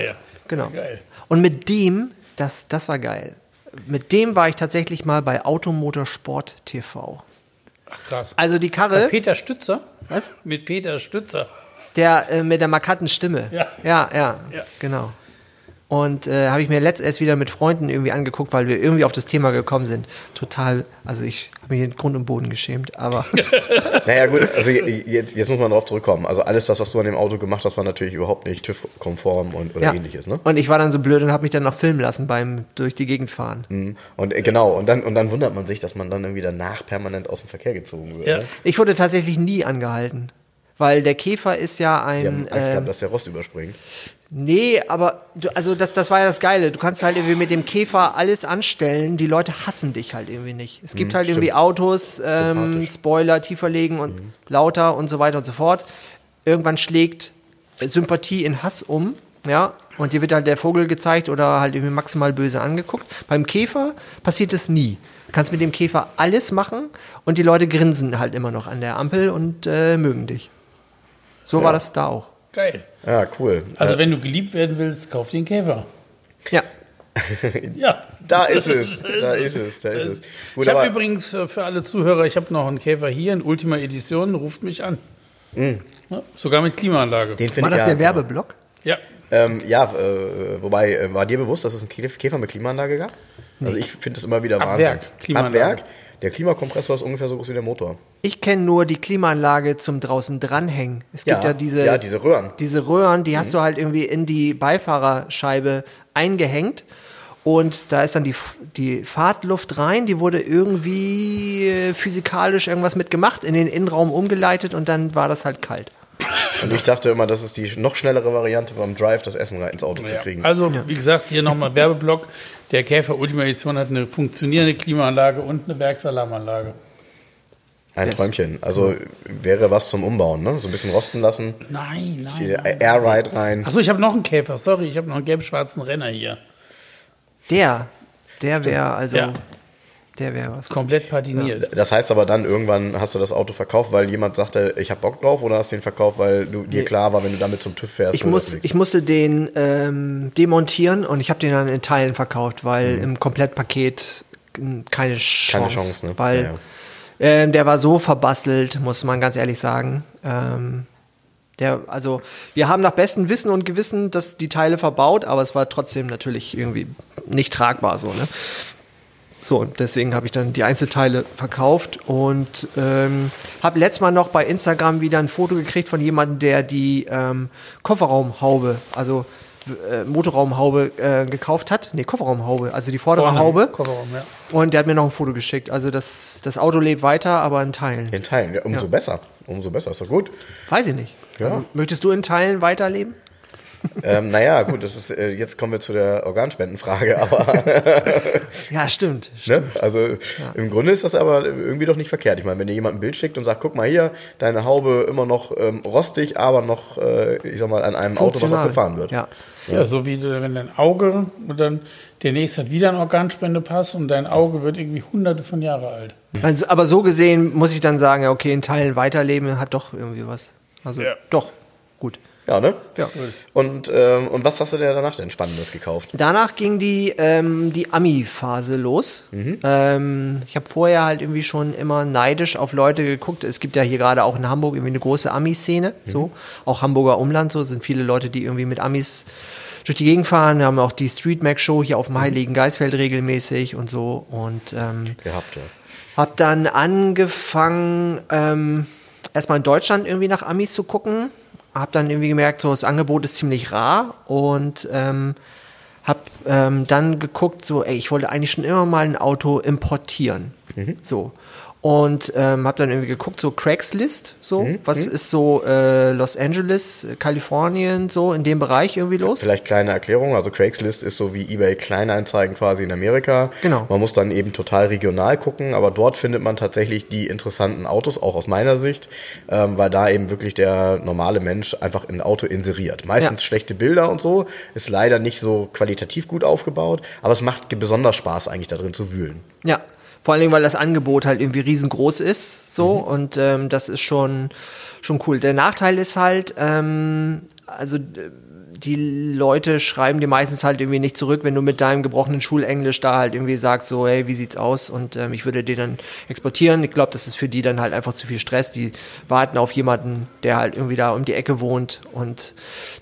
genau. Geil. Und mit dem, das, das war geil. Mit dem war ich tatsächlich mal bei Automotorsport TV. Ach krass. Also die Bei Karre, Peter Stützer? Was? Mit Peter Stützer. Der äh, mit der markanten Stimme. Ja. ja, ja, Ja. genau. Und äh, habe ich mir letzt erst wieder mit Freunden irgendwie angeguckt, weil wir irgendwie auf das Thema gekommen sind. Total, also ich habe mich in Grund und Boden geschämt, aber Naja, gut, also jetzt, jetzt muss man darauf zurückkommen. Also alles das, was du an dem Auto gemacht hast, war natürlich überhaupt nicht TÜV-konform und oder ja. ähnliches, ne? Und ich war dann so blöd und habe mich dann noch filmen lassen beim durch die Gegend fahren. Mhm. Und äh, genau, und dann, und dann wundert man sich, dass man dann irgendwie danach permanent aus dem Verkehr gezogen wird. Ja. Ne? Ich wurde tatsächlich nie angehalten. Weil der Käfer ist ja Die haben ein. Angst ähm, dass der Rost überspringt. Nee, aber du, also das, das war ja das Geile. Du kannst halt irgendwie mit dem Käfer alles anstellen. Die Leute hassen dich halt irgendwie nicht. Es gibt halt irgendwie Autos, ähm. Spoiler tiefer legen und lauter und so weiter und so fort. Irgendwann schlägt Sympathie in Hass um. Ja, und dir wird halt der Vogel gezeigt oder halt irgendwie maximal böse angeguckt. Beim Käfer passiert es nie. Du kannst mit dem Käfer alles machen und die Leute grinsen halt immer noch an der Ampel und äh, mögen dich. So war das da auch. Geil. Ja, cool. Also äh, wenn du geliebt werden willst, kauf dir einen Käfer. Ja. Ja. da ist es, da ist es, da ist es. Gut, ich habe übrigens äh, für alle Zuhörer, ich habe noch einen Käfer hier in Ultima Edition, ruft mich an. Ja, sogar mit Klimaanlage. den finde War das ich der ja, Werbeblock? Ja. Ähm, ja, äh, wobei, äh, war dir bewusst, dass es einen Kä- Käfer mit Klimaanlage gab? Also ich finde es immer wieder Ab Wahnsinn. Werk, Klimaanlage. Ab Werk. Der Klimakompressor ist ungefähr so groß wie der Motor. Ich kenne nur die Klimaanlage zum draußen dranhängen. Es gibt ja, diese, ja, diese Röhren. diese Röhren, die hast du halt irgendwie in die Beifahrerscheibe eingehängt. Und da ist dann die, die Fahrtluft rein, die wurde irgendwie äh, physikalisch irgendwas mitgemacht, in den Innenraum umgeleitet und dann war das halt kalt. Und ich dachte immer, das ist die noch schnellere Variante beim Drive, das Essen rein ins Auto zu Ja. kriegen. Also, wie gesagt, hier nochmal Werbeblock. Der Käfer Ultima Edition hat eine funktionierende Klimaanlage und eine Werksalarmanlage. Ein Träumchen. Also wäre was zum Umbauen, ne? So ein bisschen rosten lassen. Nein, Hier nein. Air Ride rein. Achso, ich habe noch einen Käfer. Sorry, ich habe noch einen gelb-schwarzen Renner hier. Der, der wäre also, Ja. Der wäre was. Komplett patiniert. Das heißt aber dann irgendwann hast du das Auto verkauft, weil jemand sagte, ich hab Bock drauf, oder hast du den verkauft, weil du, dir klar war, wenn du damit zum TÜV fährst, Ich, muss, ich musste den ähm, demontieren und ich habe den dann in Teilen verkauft, weil im Komplettpaket keine Chance. Mhm. Keine Chance, ne? Weil Ja, Ähm, der war so verbastelt, muss man ganz ehrlich sagen. Ähm, der, also, wir haben nach bestem Wissen und Gewissen das, die Teile verbaut, aber es war trotzdem natürlich irgendwie nicht tragbar so, ne? So, und deswegen habe ich dann die Einzelteile verkauft und ähm, habe letztes Mal noch bei Instagram wieder ein Foto gekriegt von jemandem, der die ähm, Kofferraumhaube, also äh, Motorraumhaube äh, gekauft hat. Nee, Kofferraumhaube, also die vordere Vorne, Haube. Kofferraum, ja. Und der hat mir noch ein Foto geschickt. Also das, das Auto lebt weiter, aber in Teilen. In Teilen, ja, umso Ja. besser. Umso besser, ist doch gut. Weiß ich nicht. Ja. Also, möchtest du in Teilen weiterleben? Ähm, naja, gut, das ist, äh, jetzt kommen wir zu der Organspendenfrage, aber Ja, stimmt. ne? also im Grunde ist das aber irgendwie doch nicht verkehrt. Ich meine, wenn dir jemand ein Bild schickt und sagt, guck mal hier, deine Haube immer noch ähm, rostig, aber noch, äh, ich sag mal, an einem Auto, was auch Funktional. gefahren wird. Ja. Ja, so wie wenn dein Auge und dann der nächste hat wieder einen Organspendepass und dein Auge wird irgendwie hunderte von Jahre alt. Also, aber so gesehen muss ich dann sagen, ja, okay, in Teilen weiterleben hat doch irgendwie was. Also Ja. doch, gut. Ja, ne? Ja. Und, ähm, und was hast du dir danach denn Spannendes gekauft? Danach ging die, ähm, die Ami-Phase los. Ähm, ich habe vorher halt irgendwie schon immer neidisch auf Leute geguckt. Es gibt ja hier gerade auch in Hamburg irgendwie eine große Ami-Szene. So. Auch Hamburger Umland, so sind viele Leute, die irgendwie mit Amis durch die Gegend fahren. Wir haben auch die Street Mac Show hier auf dem Heiligen Geistfeld regelmäßig und so. Und ähm, Gehabt, ja. hab dann angefangen, ähm, erstmal in Deutschland irgendwie nach Amis zu gucken. Hab dann irgendwie gemerkt, so das Angebot ist ziemlich rar und ähm, hab ähm, dann geguckt, so, ey, ich wollte eigentlich schon immer mal ein Auto importieren. So. Und ähm, habe dann irgendwie geguckt, so Craigslist, so, was ist so äh, Los Angeles, Kalifornien, so in dem Bereich irgendwie los? Vielleicht kleine Erklärung. Also Craigslist ist so wie eBay Kleinanzeigen quasi in Amerika. Genau. Man muss dann eben total regional gucken, aber dort findet man tatsächlich die interessanten Autos, auch aus meiner Sicht, ähm, weil da eben wirklich der normale Mensch einfach ein Auto inseriert. Meistens Ja. schlechte Bilder und so, ist leider nicht so qualitativ gut aufgebaut, aber es macht besonders Spaß eigentlich da drin zu wühlen. Ja, vor allen Dingen, weil das Angebot halt irgendwie riesengroß ist, so und ähm, das ist schon schon cool. Der Nachteil ist halt, ähm, also die Leute schreiben dir meistens halt irgendwie nicht zurück, wenn du mit deinem gebrochenen Schulenglisch da halt irgendwie sagst, so, hey, wie sieht's aus? Und ähm, ich würde den dann exportieren. Ich glaube, das ist für die dann halt einfach zu viel Stress. Die warten auf jemanden, der halt irgendwie da um die Ecke wohnt. Und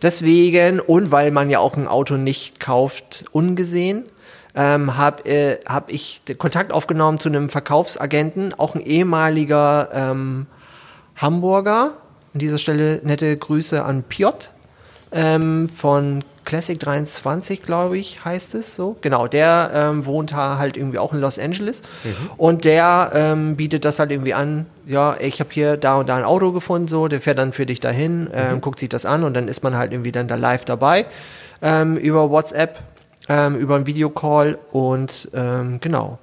deswegen, und weil man ja auch ein Auto nicht kauft, ungesehen, ähm, habe äh, hab ich Kontakt aufgenommen zu einem Verkaufsagenten, auch ein ehemaliger ähm, Hamburger. An dieser Stelle nette Grüße an Piotr ähm, von Classic 23, glaube ich, heißt es so. Genau, der ähm, wohnt da halt irgendwie auch in Los Angeles und der ähm, bietet das halt irgendwie an. Ja, ich habe hier da und da ein Auto gefunden, so, der fährt dann für dich dahin, ähm, guckt sich das an und dann ist man halt irgendwie dann da live dabei ähm, über WhatsApp, ähm, über einen Videocall und ähm, genau.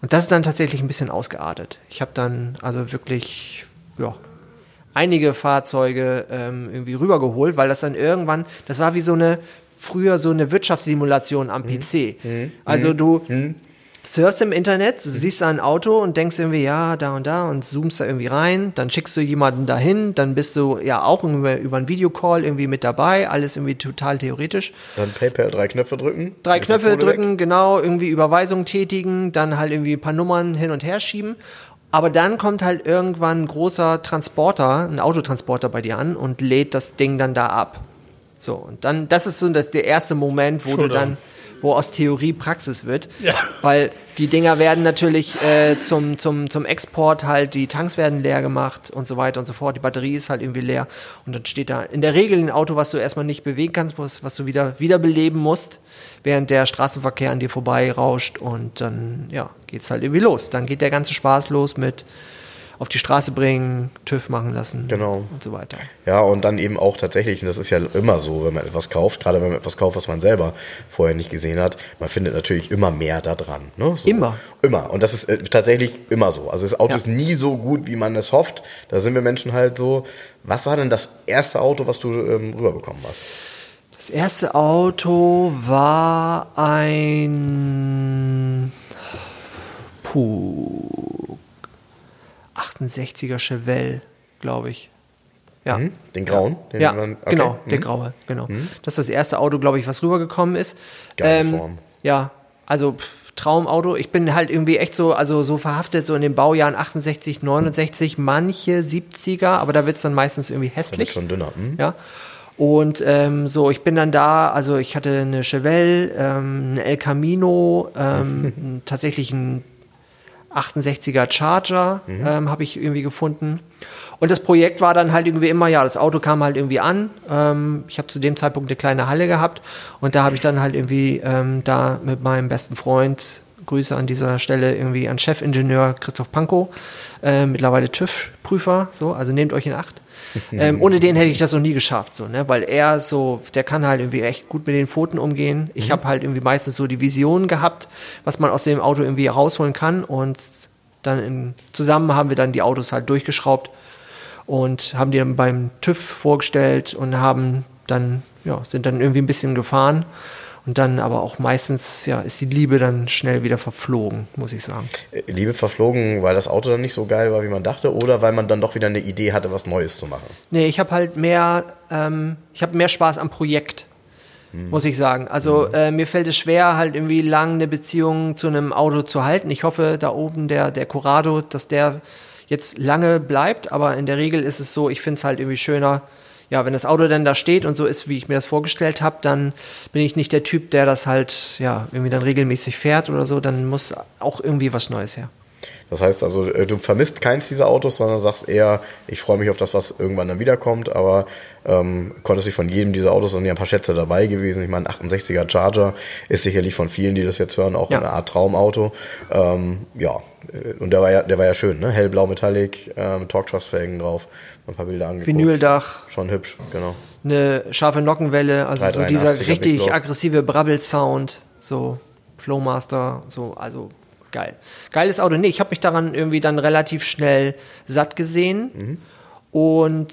Und das ist dann tatsächlich ein bisschen ausgeartet. Ich habe dann also wirklich, ja, einige Fahrzeuge ähm, irgendwie rübergeholt, weil das dann irgendwann, das war wie so eine, früher so eine Wirtschaftssimulation am PC. Also du surfst im Internet, du siehst ein Auto und denkst irgendwie, ja, da und da und zoomst da irgendwie rein, dann schickst du jemanden dahin, dann bist du ja auch über, über einen Videocall irgendwie mit dabei, alles irgendwie total theoretisch. Dann PayPal drei Knöpfe drücken. Drei Knöpfe drücken, genau, irgendwie Überweisung tätigen, dann halt irgendwie ein paar Nummern hin und her schieben. Aber dann kommt halt irgendwann ein großer Transporter, ein Autotransporter bei dir an und lädt das Ding dann da ab. So, und dann, das ist so das, der erste Moment, wo du Showdown. dann, wo aus Theorie Praxis wird. Ja. Weil die Dinger werden natürlich äh, zum, zum, zum Export halt, die Tanks werden leer gemacht und so weiter und so fort. Die Batterie ist halt irgendwie leer. Und dann steht da in der Regel ein Auto, was du erstmal nicht bewegen kannst, was, was du wieder wiederbeleben musst, während der Straßenverkehr an dir vorbei rauscht. Und dann, ja, geht's halt irgendwie los. Dann geht der ganze Spaß los mit auf die Straße bringen, TÜV machen lassen Genau. und so weiter. Ja, und dann eben auch tatsächlich, und das ist ja immer so, wenn man etwas kauft, gerade wenn man etwas kauft, was man selber vorher nicht gesehen hat, man findet natürlich immer mehr da dran. Ne? So. Immer. Immer. Und das ist äh, tatsächlich immer so. Also das Auto Ja. ist nie so gut, wie man es hofft. Da sind wir Menschen halt so. Was war denn das erste Auto, was du ähm, rüberbekommen hast? Das erste Auto war ein Puh 68er Chevelle, glaube ich. Ja. Hm? Den grauen? Den Ja, man- okay. genau, der Hm? graue, genau. Das ist das erste Auto, glaube ich, was rübergekommen ist. Geile Form. Ja, also pff, Traumauto. Ich bin halt irgendwie echt so, also so verhaftet, so in den Baujahren 68, 69, manche 70er, aber da wird es dann meistens irgendwie Der hässlich. schon dünner. Hm? Ja. Und ähm, so, ich bin dann da, also ich hatte eine Chevelle, ähm, einen El Camino, ähm, tatsächlich einen 68er Charger ähm, habe ich irgendwie gefunden. Und das Projekt war dann halt irgendwie immer, ja, das Auto kam halt irgendwie an. Ähm, ich habe zu dem Zeitpunkt eine kleine Halle gehabt und da habe ich dann halt irgendwie ähm, da mit meinem besten Freund, Grüße an dieser Stelle irgendwie an Chefingenieur Christoph Pankow, äh, mittlerweile TÜV-Prüfer, so, also nehmt euch in Acht. ähm, ohne den hätte ich das noch nie geschafft, so, ne? Weil er so, der kann halt irgendwie echt gut mit den Pfoten umgehen. Ich habe halt irgendwie meistens so die Vision gehabt, was man aus dem Auto irgendwie rausholen kann. Und dann in, zusammen haben wir dann die Autos halt durchgeschraubt und haben die dann beim TÜV vorgestellt und haben dann, ja, sind dann irgendwie ein bisschen gefahren. Und dann aber auch meistens, ja, ist die Liebe dann schnell wieder verflogen, muss ich sagen. Äh, Liebe verflogen, weil das Auto dann nicht so geil war, wie man dachte, oder weil man dann doch wieder eine Idee hatte, was Neues zu machen? Nee, ich habe halt mehr, ähm, ich habe mehr Spaß am Projekt, muss ich sagen. Also äh, mir fällt es schwer, halt irgendwie lang eine Beziehung zu einem Auto zu halten. Ich hoffe, da oben der, der Corrado, dass der jetzt lange bleibt, aber in der Regel ist es so, ich finde es halt irgendwie schöner, ja, wenn das Auto dann da steht und so ist, wie ich mir das vorgestellt habe, dann bin ich nicht der Typ, der das halt, ja, irgendwie dann regelmäßig fährt oder so, dann muss auch irgendwie was Neues her. Das heißt also, äh, du vermisst keins dieser Autos, sondern sagst eher, ich freue mich auf das, was irgendwann dann wiederkommt, aber ähm, konntest dich von jedem dieser Autos, sind ja ein paar Schätze dabei gewesen. Ich meine, 68er Charger ist sicherlich von vielen, die das jetzt hören, auch Ja. eine Art Traumauto. Ähm, ja, äh, und der war ja, der war ja schön, ne? Hellblau Metallic, ähm, Torque-Trust-Felgen drauf, ein paar Bilder angeguckt. Vinyldach, Schon hübsch, genau. eine scharfe Nockenwelle, also so 383er dieser richtig aggressive Brabbel-Sound, so Flowmaster, so, also geil. Geiles Auto. Nee, ich habe mich daran irgendwie dann relativ schnell satt gesehen Mhm. und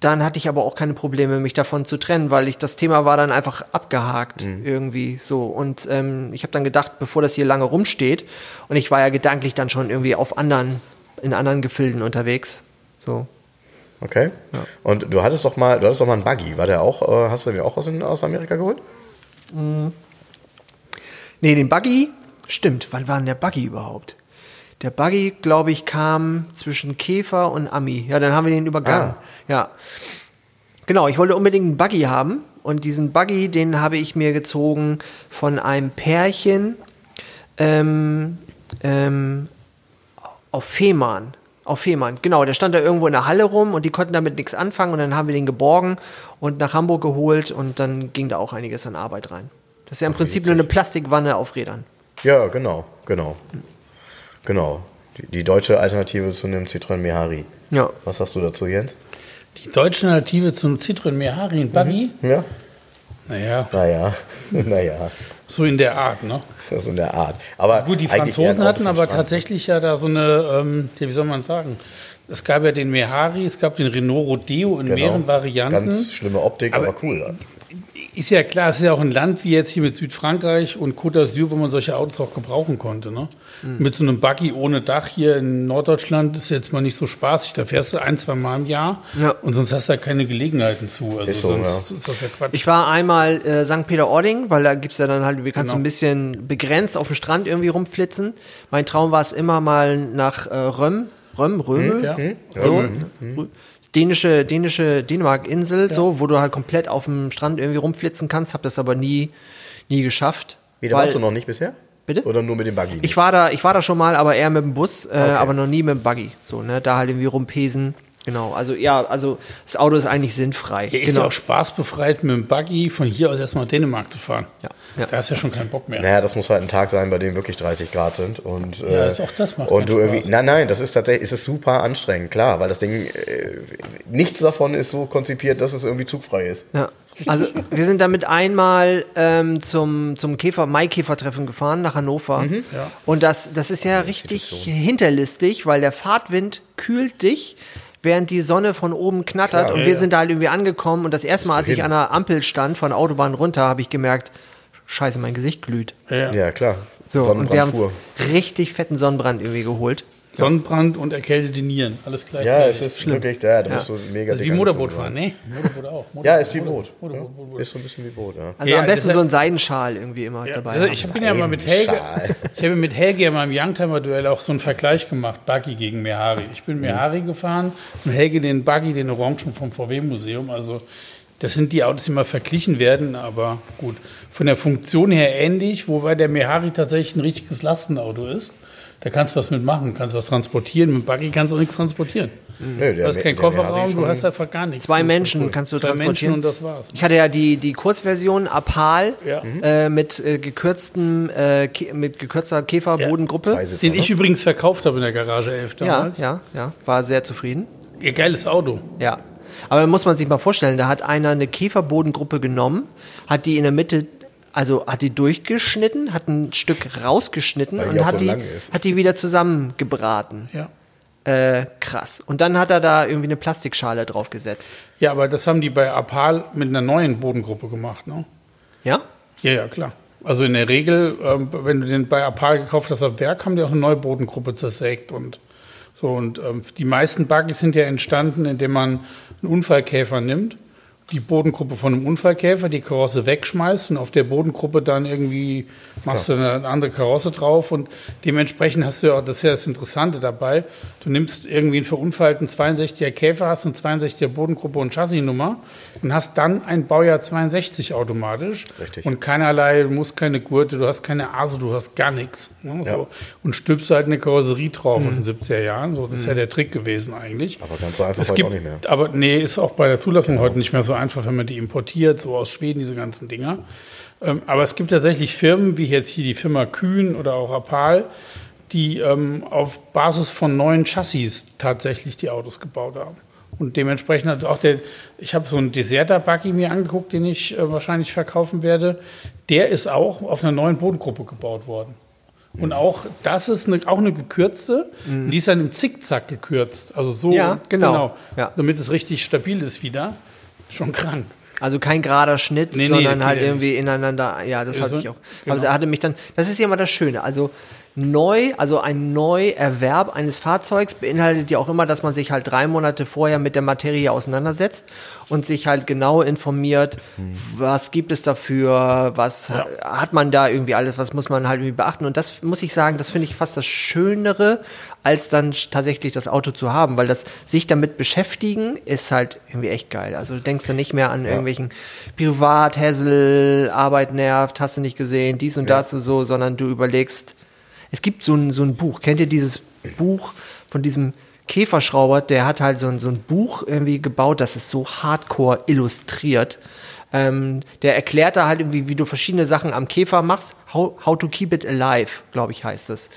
dann hatte ich aber auch keine Probleme, mich davon zu trennen, weil ich das Thema war dann einfach abgehakt Mhm. irgendwie so. Und ähm, ich habe dann gedacht, bevor das hier lange rumsteht, und ich war ja gedanklich dann schon irgendwie auf anderen, in anderen Gefilden unterwegs. So, Okay. Und du hattest doch mal, du hattest doch mal einen Buggy. War der auch, äh, hast du den auch aus, aus Amerika geholt? Nee, den Buggy, stimmt. Wann war denn der Buggy überhaupt? Der Buggy, glaube ich, kam zwischen Käfer und Ami. Ja, dann haben wir den übergangen. Ja. Genau, ich wollte unbedingt einen Buggy haben. Und diesen Buggy, den habe ich mir gezogen von einem Pärchen ähm, ähm, auf Fehmarn. Auf Fehmarn, genau. Der stand da irgendwo in der Halle rum und die konnten damit nichts anfangen. Und dann haben wir den geborgen und nach Hamburg geholt. Und dann ging da auch einiges an Arbeit rein. Das ist ja im Prinzip nur eine Plastikwanne auf Rädern. Ja, genau, genau. Genau. Die, die deutsche Alternative zu einem Citroën Mehari. Ja. Was hast du dazu, Jens? Die deutsche Alternative zum Citroën Mehari in Buggy? Ja? Naja, Naja, naja. so in der Art, ne? Ist in der Art. Aber Gut, die Franzosen hatten aber Strand. tatsächlich ja da so eine, ähm, wie soll man sagen, es gab ja den Mehari, es gab den Renault Rodeo in Genau. mehreren Varianten. Ganz schlimme Optik, aber, Aber- cool. Ist ja klar, es ist ja auch ein Land wie jetzt hier mit Südfrankreich und Côte d'Azur, wo man solche Autos auch gebrauchen konnte. Ne? Mit so einem Buggy ohne Dach hier in Norddeutschland ist jetzt mal nicht so spaßig. Da fährst du ein, zwei Mal im Jahr Ja. und sonst hast du ja keine Gelegenheiten zu. Also Ist so, sonst ist das ja Quatsch. Ich war einmal äh, St. Peter-Ording, weil da gibt's ja dann halt, wir kannst Genau. so ein bisschen begrenzt auf dem Strand irgendwie rumflitzen. Mein Traum war es immer mal nach äh, Röm, Röm, Röme, ja. so, Röme. Dänische, dänische Dänemark-Insel, so, wo du halt komplett auf dem Strand irgendwie rumflitzen kannst. Hab das aber nie, nie geschafft. Wie, da warst du noch nicht bisher? Bitte? Oder nur mit dem Buggy? Ich war da, ich war da schon mal, aber eher mit dem Bus, äh, aber noch nie mit dem Buggy. So, ne, da halt irgendwie rumpesen. Genau, also ja, also das Auto ist eigentlich sinnfrei. Ja, ist genau. ja auch spaßbefreit, mit dem Buggy von hier aus erstmal nach Dänemark zu fahren. Ja, ja. Da hast du ja schon keinen Bock mehr. Naja, das muss halt ein Tag sein, bei dem wirklich 30 Grad sind. Und, Ja, äh, ist auch das macht Und du irgendwie, Spaß. nein, nein, das ist tatsächlich, es ist super anstrengend, klar, weil das Ding, äh, nichts davon ist so konzipiert, dass es irgendwie zugfrei ist. Ja. Also wir sind damit einmal ähm, zum, zum Käfer, Maikäfertreffen gefahren nach Hannover. Ja. Und das, das ist ja richtig hinterlistig, weil der Fahrtwind kühlt dich, während die Sonne von oben knattert. Klar, und ja, wir ja. sind da halt irgendwie angekommen. Und das erste Mal, als ich an der Ampel stand, von der Autobahn runter, habe ich gemerkt, scheiße, mein Gesicht glüht. Ja. Ja, klar. So, und wir haben richtig fetten Sonnenbrand irgendwie geholt. Sonnenbrand und erkältete Nieren, alles Ja, gleichzeitig. es ist wirklich, ja, da Ja. musst du mega also wie dick Motorboot fahren, ne? Motorboot auch. Motorboot, Ja, ist wie Boot. Motorboot, Ja, Motorboot, Motorboot. Ist so ein bisschen wie Boot, ja. Also Ja, am besten so einen Seidenschal irgendwie immer Ja, dabei. also ich bin ja mal mit Helge, ich habe mit Helge ja mal im Youngtimer-Duell auch so einen Vergleich gemacht, Buggy gegen Mehari. Ich bin Mehari gefahren und Helge den Buggy, den Orangen vom VW-Museum. Also das sind die Autos, die mal verglichen werden, aber gut. Von der Funktion her ähnlich, wobei der Mehari tatsächlich ein richtiges Lastenauto ist. Da kannst du was mitmachen, kannst was transportieren. Mit Buggy kannst du auch nichts transportieren. Nö, Du hast keinen Kofferraum, du hast einfach gar nichts. Zwei Menschen cool. kannst du Zwei transportieren. Menschen und das war's. Ich hatte ja die, die Kurzversion Apal Ja. äh, mit, äh, gekürztem, äh, mit gekürzter Käferbodengruppe. Sitzer, Den ne? ich übrigens verkauft habe in der Garage 11 Ja, damals. ja, ja, war sehr zufrieden. Ihr geiles Auto. Ja. Aber muss man sich mal vorstellen, da hat einer eine Käferbodengruppe genommen, hat die in der Mitte, also hat die durchgeschnitten, hat ein Stück rausgeschnitten Weil und hat, so die, hat die wieder zusammengebraten. Ja. Äh, krass. Und dann hat er da irgendwie eine Plastikschale draufgesetzt. Ja, aber das haben die bei Apal mit einer neuen Bodengruppe gemacht, ne? Ja? Ja, ja, klar. Also in der Regel, ähm, wenn du den bei Apal gekauft hast am Werk, haben die auch eine neue Bodengruppe zersägt und so. Und ähm, die meisten Buggies sind ja entstanden, indem man einen Unfallkäfer nimmt die Bodengruppe von einem Unfallkäfer, die Karosse wegschmeißt und auf der Bodengruppe dann irgendwie machst du eine andere Karosse drauf und dementsprechend hast du ja auch, das ist ja das Interessante dabei, du nimmst irgendwie einen verunfallten 62er Käfer, hast eine 62er Bodengruppe und Chassisnummer und hast dann ein Baujahr 62 automatisch Richtig. und keinerlei, du musst keine Gurte, du hast keine Ase, du hast gar nichts. Ne, so. Und stülpst halt eine Karosserie drauf aus den 70er Jahren, so, das ist ja der Trick gewesen eigentlich. Aber ganz so einfach Es heute gibt, auch nicht mehr. aber nee, ist auch bei der Zulassung heute nicht mehr so einfach, wenn man die importiert, so aus Schweden, diese ganzen Dinger. Ähm, aber es gibt tatsächlich Firmen, wie jetzt hier die Firma Kühn oder auch Apal, die ähm, auf Basis von neuen Chassis tatsächlich die Autos gebaut haben. Und dementsprechend hat auch der, ich habe so einen Deserter-Buggy mir angeguckt, den ich äh, wahrscheinlich verkaufen werde. Der ist auch auf einer neuen Bodengruppe gebaut worden. Und auch das ist eine, auch eine gekürzte. Und die ist dann im Zickzack gekürzt. Also so, Ja, genau. Ja. damit es richtig stabil ist wieder. Schon krank. Also kein gerader Schnitt, Nee, sondern halt irgendwie ineinander. Ja, das hatte ich auch. genau. Aber da hatte mich dann. Das ist ja immer das Schöne. Also neu, also ein Neuerwerb eines Fahrzeugs beinhaltet ja auch immer, dass man sich halt drei Monate vorher mit der Materie auseinandersetzt und sich halt genau informiert, was gibt es dafür, was Ja. hat man da irgendwie alles, was muss man halt irgendwie beachten. Und das muss ich sagen, das finde ich fast das Schönere, als dann tatsächlich das Auto zu haben, weil das sich damit beschäftigen ist halt irgendwie echt geil. Also du denkst dann nicht mehr an irgendwelchen Privat, Hassel, Arbeit nervt, hast du nicht gesehen, dies und das und so, sondern du überlegst, es gibt so ein, so ein Buch, kennt ihr dieses Buch von diesem Käferschrauber, der hat halt so ein, so ein Buch irgendwie gebaut, das ist so hardcore illustriert. Ähm, der erklärt da halt irgendwie, wie du verschiedene Sachen am Käfer machst. How, how to keep it alive, glaube ich, heißt es.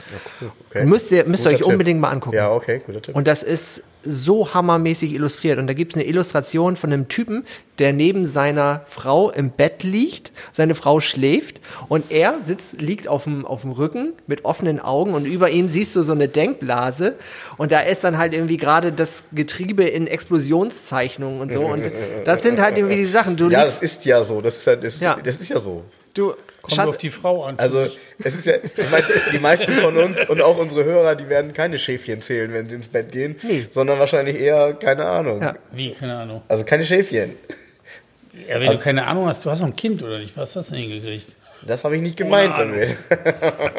Okay. Müsst ihr, müsst ihr euch Tipp. unbedingt mal angucken. Ja, okay, guter Tipp. Und das ist so hammermäßig illustriert. Und da gibt es eine Illustration von einem Typen, der neben seiner Frau im Bett liegt. Seine Frau schläft und er sitzt, liegt auf dem, auf dem Rücken mit offenen Augen und über ihm siehst du so eine Denkblase. Und da ist dann halt irgendwie gerade das Getriebe in Explosionszeichnungen und so. Und das sind halt irgendwie die Sachen. Du ja, das ist ja so. Das ist, ja, das ist, Ja. Das ist ja so. du, Kommt Schatz- auf die Frau an. Also, es ist ja, ich meine, die meisten von uns und auch unsere Hörer, die werden keine Schäfchen zählen, wenn sie ins Bett gehen, Nee. sondern wahrscheinlich eher, keine Ahnung. Ja. Wie, keine Ahnung. Also keine Schäfchen. Ja, wenn du keine Ahnung hast, du hast noch ein Kind oder nicht, was hast du denn hingekriegt? Das habe ich nicht gemeint damit.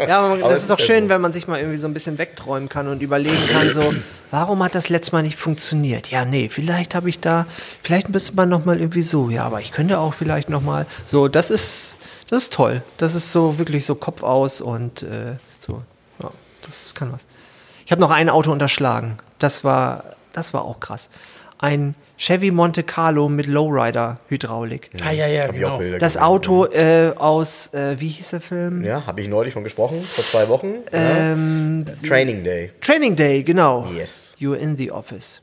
Ja, aber Aber das es ist doch schön, so. wenn man sich mal irgendwie so ein bisschen wegträumen kann und überlegen kann, so, warum hat das letztes Mal nicht funktioniert? Ja, nee, vielleicht habe ich da, vielleicht müsste man noch mal irgendwie so, ja, aber ich könnte auch vielleicht noch mal, so, das ist, das ist toll. Das ist so wirklich so Kopf aus und äh, so, ja, das kann was. Ich habe noch ein Auto unterschlagen. Das war, das war auch krass. Ein Chevy Monte Carlo mit Lowrider-Hydraulik. Ah, ja, ja, genau. Das gesehen. Auto äh, aus, äh, wie hieß der Film? Ja, habe ich neulich von gesprochen, vor zwei Wochen. Ähm, ja. Training Day. Training Day, genau. Yes. You're in the office.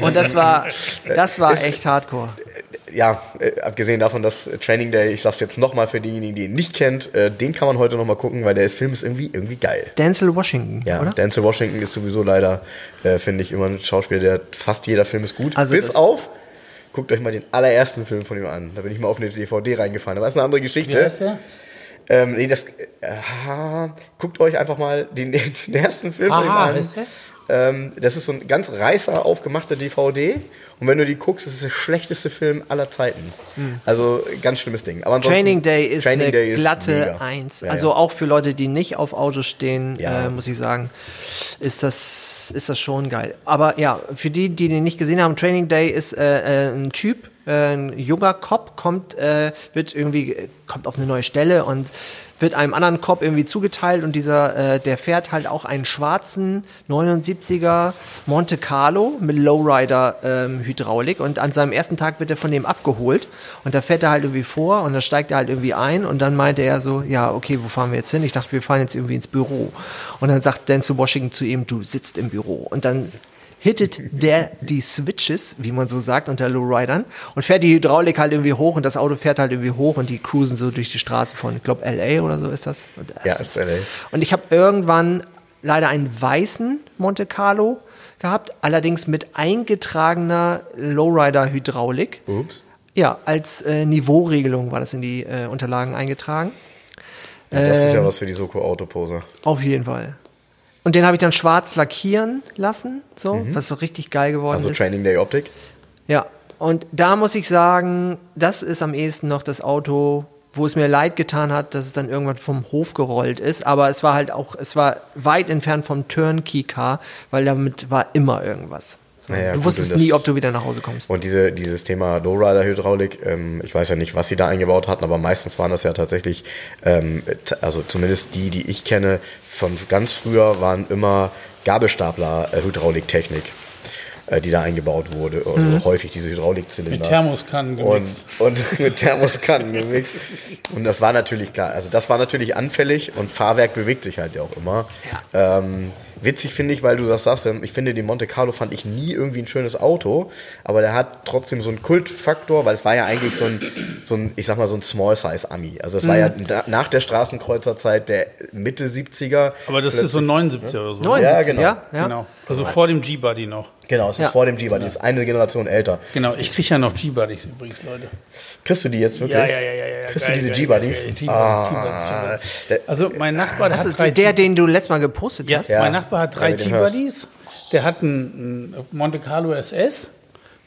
Und das war, das war echt hardcore. Ja, äh, abgesehen davon, dass äh, Training Day, ich sag's jetzt nochmal für diejenigen, die ihn nicht kennt, äh, den kann man heute nochmal gucken, weil der ist, Film ist irgendwie, irgendwie geil. Denzel Washington, Ja, oder? Denzel Washington ist sowieso leider, äh, finde ich, immer ein Schauspieler, der fast jeder Film ist gut. Also Bis auf, guckt euch mal den allerersten Film von ihm an. Da bin ich mal auf eine DVD reingefallen. Aber das ist eine andere Wie Geschichte. heißt der? Ähm, nee, das, äh, guckt euch einfach mal den, den ersten Film von ihm an. heißt der? Ähm, das ist so ein ganz reißer, aufgemachter DVD. Und wenn du die guckst, ist der schlechteste Film aller Zeiten. Also ganz schlimmes Ding. Aber. Training Day ist Training eine Day ist glatte mega. Eins. Ja, also ja. auch für Leute, die nicht auf Autos stehen, Ja. äh, muss ich sagen, ist das, ist das schon geil. Aber ja, für die, die den nicht gesehen haben, Training Day ist äh, äh, ein Typ, ein junger Cop, kommt, äh, wird irgendwie, kommt auf eine neue Stelle und wird einem anderen Cop irgendwie zugeteilt und dieser, äh, der fährt halt auch einen schwarzen 79er Monte Carlo mit Lowrider ähm, Hydraulik und an seinem ersten Tag wird er von dem abgeholt und da fährt er halt irgendwie vor und dann steigt er halt irgendwie ein und dann meinte er so, ja, okay, wo fahren wir jetzt hin? Ich dachte, wir fahren jetzt irgendwie ins Büro. Und dann sagt Denzel Washington zu ihm, du sitzt im Büro. Und dann hittet der die Switches, wie man so sagt, unter Lowridern und fährt die Hydraulik halt irgendwie hoch und das Auto fährt halt irgendwie hoch und die cruisen so durch die Straße von, ich glaube, L.A. oder so ist das. Und das Ja, ist LA. Und ich habe irgendwann leider einen weißen Monte Carlo gehabt, allerdings mit eingetragener Lowrider-Hydraulik. Ups. Ja, als äh, Niveauregelung war das in die äh, Unterlagen eingetragen. Ja, das ist Ähm. ja was für die Soko-Autoposer. Auf jeden Fall. Und den habe ich dann schwarz lackieren lassen, so, was so richtig geil geworden Also ist. Training Day Optik. Ja. Und da muss ich sagen, das ist am ehesten noch das Auto, wo es mir leid getan hat, dass es dann irgendwann vom Hof gerollt ist. Aber es war halt auch, es war weit entfernt vom Turnkey-Car, weil damit war immer irgendwas. So, Naja, du wusstest und nie, ob du wieder nach Hause kommst. Und diese, dieses Thema Lowrider-Hydraulik, ähm, ich weiß ja nicht, was sie da eingebaut hatten, aber meistens waren das ja tatsächlich, ähm, also zumindest die, die ich kenne, von ganz früher waren immer Gabelstapler-Hydrauliktechnik, äh, die da eingebaut wurde. Also Mhm. häufig diese Hydraulikzylinder. Mit Thermoskannen und, gemixt. und mit Thermoskannen gemixt. Und das war natürlich klar. Also das war natürlich anfällig und Fahrwerk bewegt sich halt ja auch immer. Ähm, witzig finde ich, weil du das sagst, ähm, ich finde, den Monte Carlo fand ich nie irgendwie ein schönes Auto, aber der hat trotzdem so einen Kultfaktor, weil es war ja eigentlich so ein, so ein ich sag mal, so ein Small-Size-Ami. Also es war ja Mhm. na- nach der Straßenkreuzerzeit der Mitte 70er. Aber das ist so 79 oder so. 79, genau. ja? ja? Genau. Also vor dem G-Buddy noch. Genau, es ist Ja. vor dem G-Buddy, ist eine Generation älter. Genau, ich kriege ja noch G-Buddies übrigens, Leute. Kriegst du die jetzt wirklich? Ja, ja, ja, ja. ja. Kriegst Geil, du diese G-Buddies? Ah. Also mein Nachbar, der Das hat ist drei der, den du letztes Mal gepostet Ja, hast. Ja. mein Nachbar hat drei. G-Buddies. Der hat einen, einen Monte Carlo SS,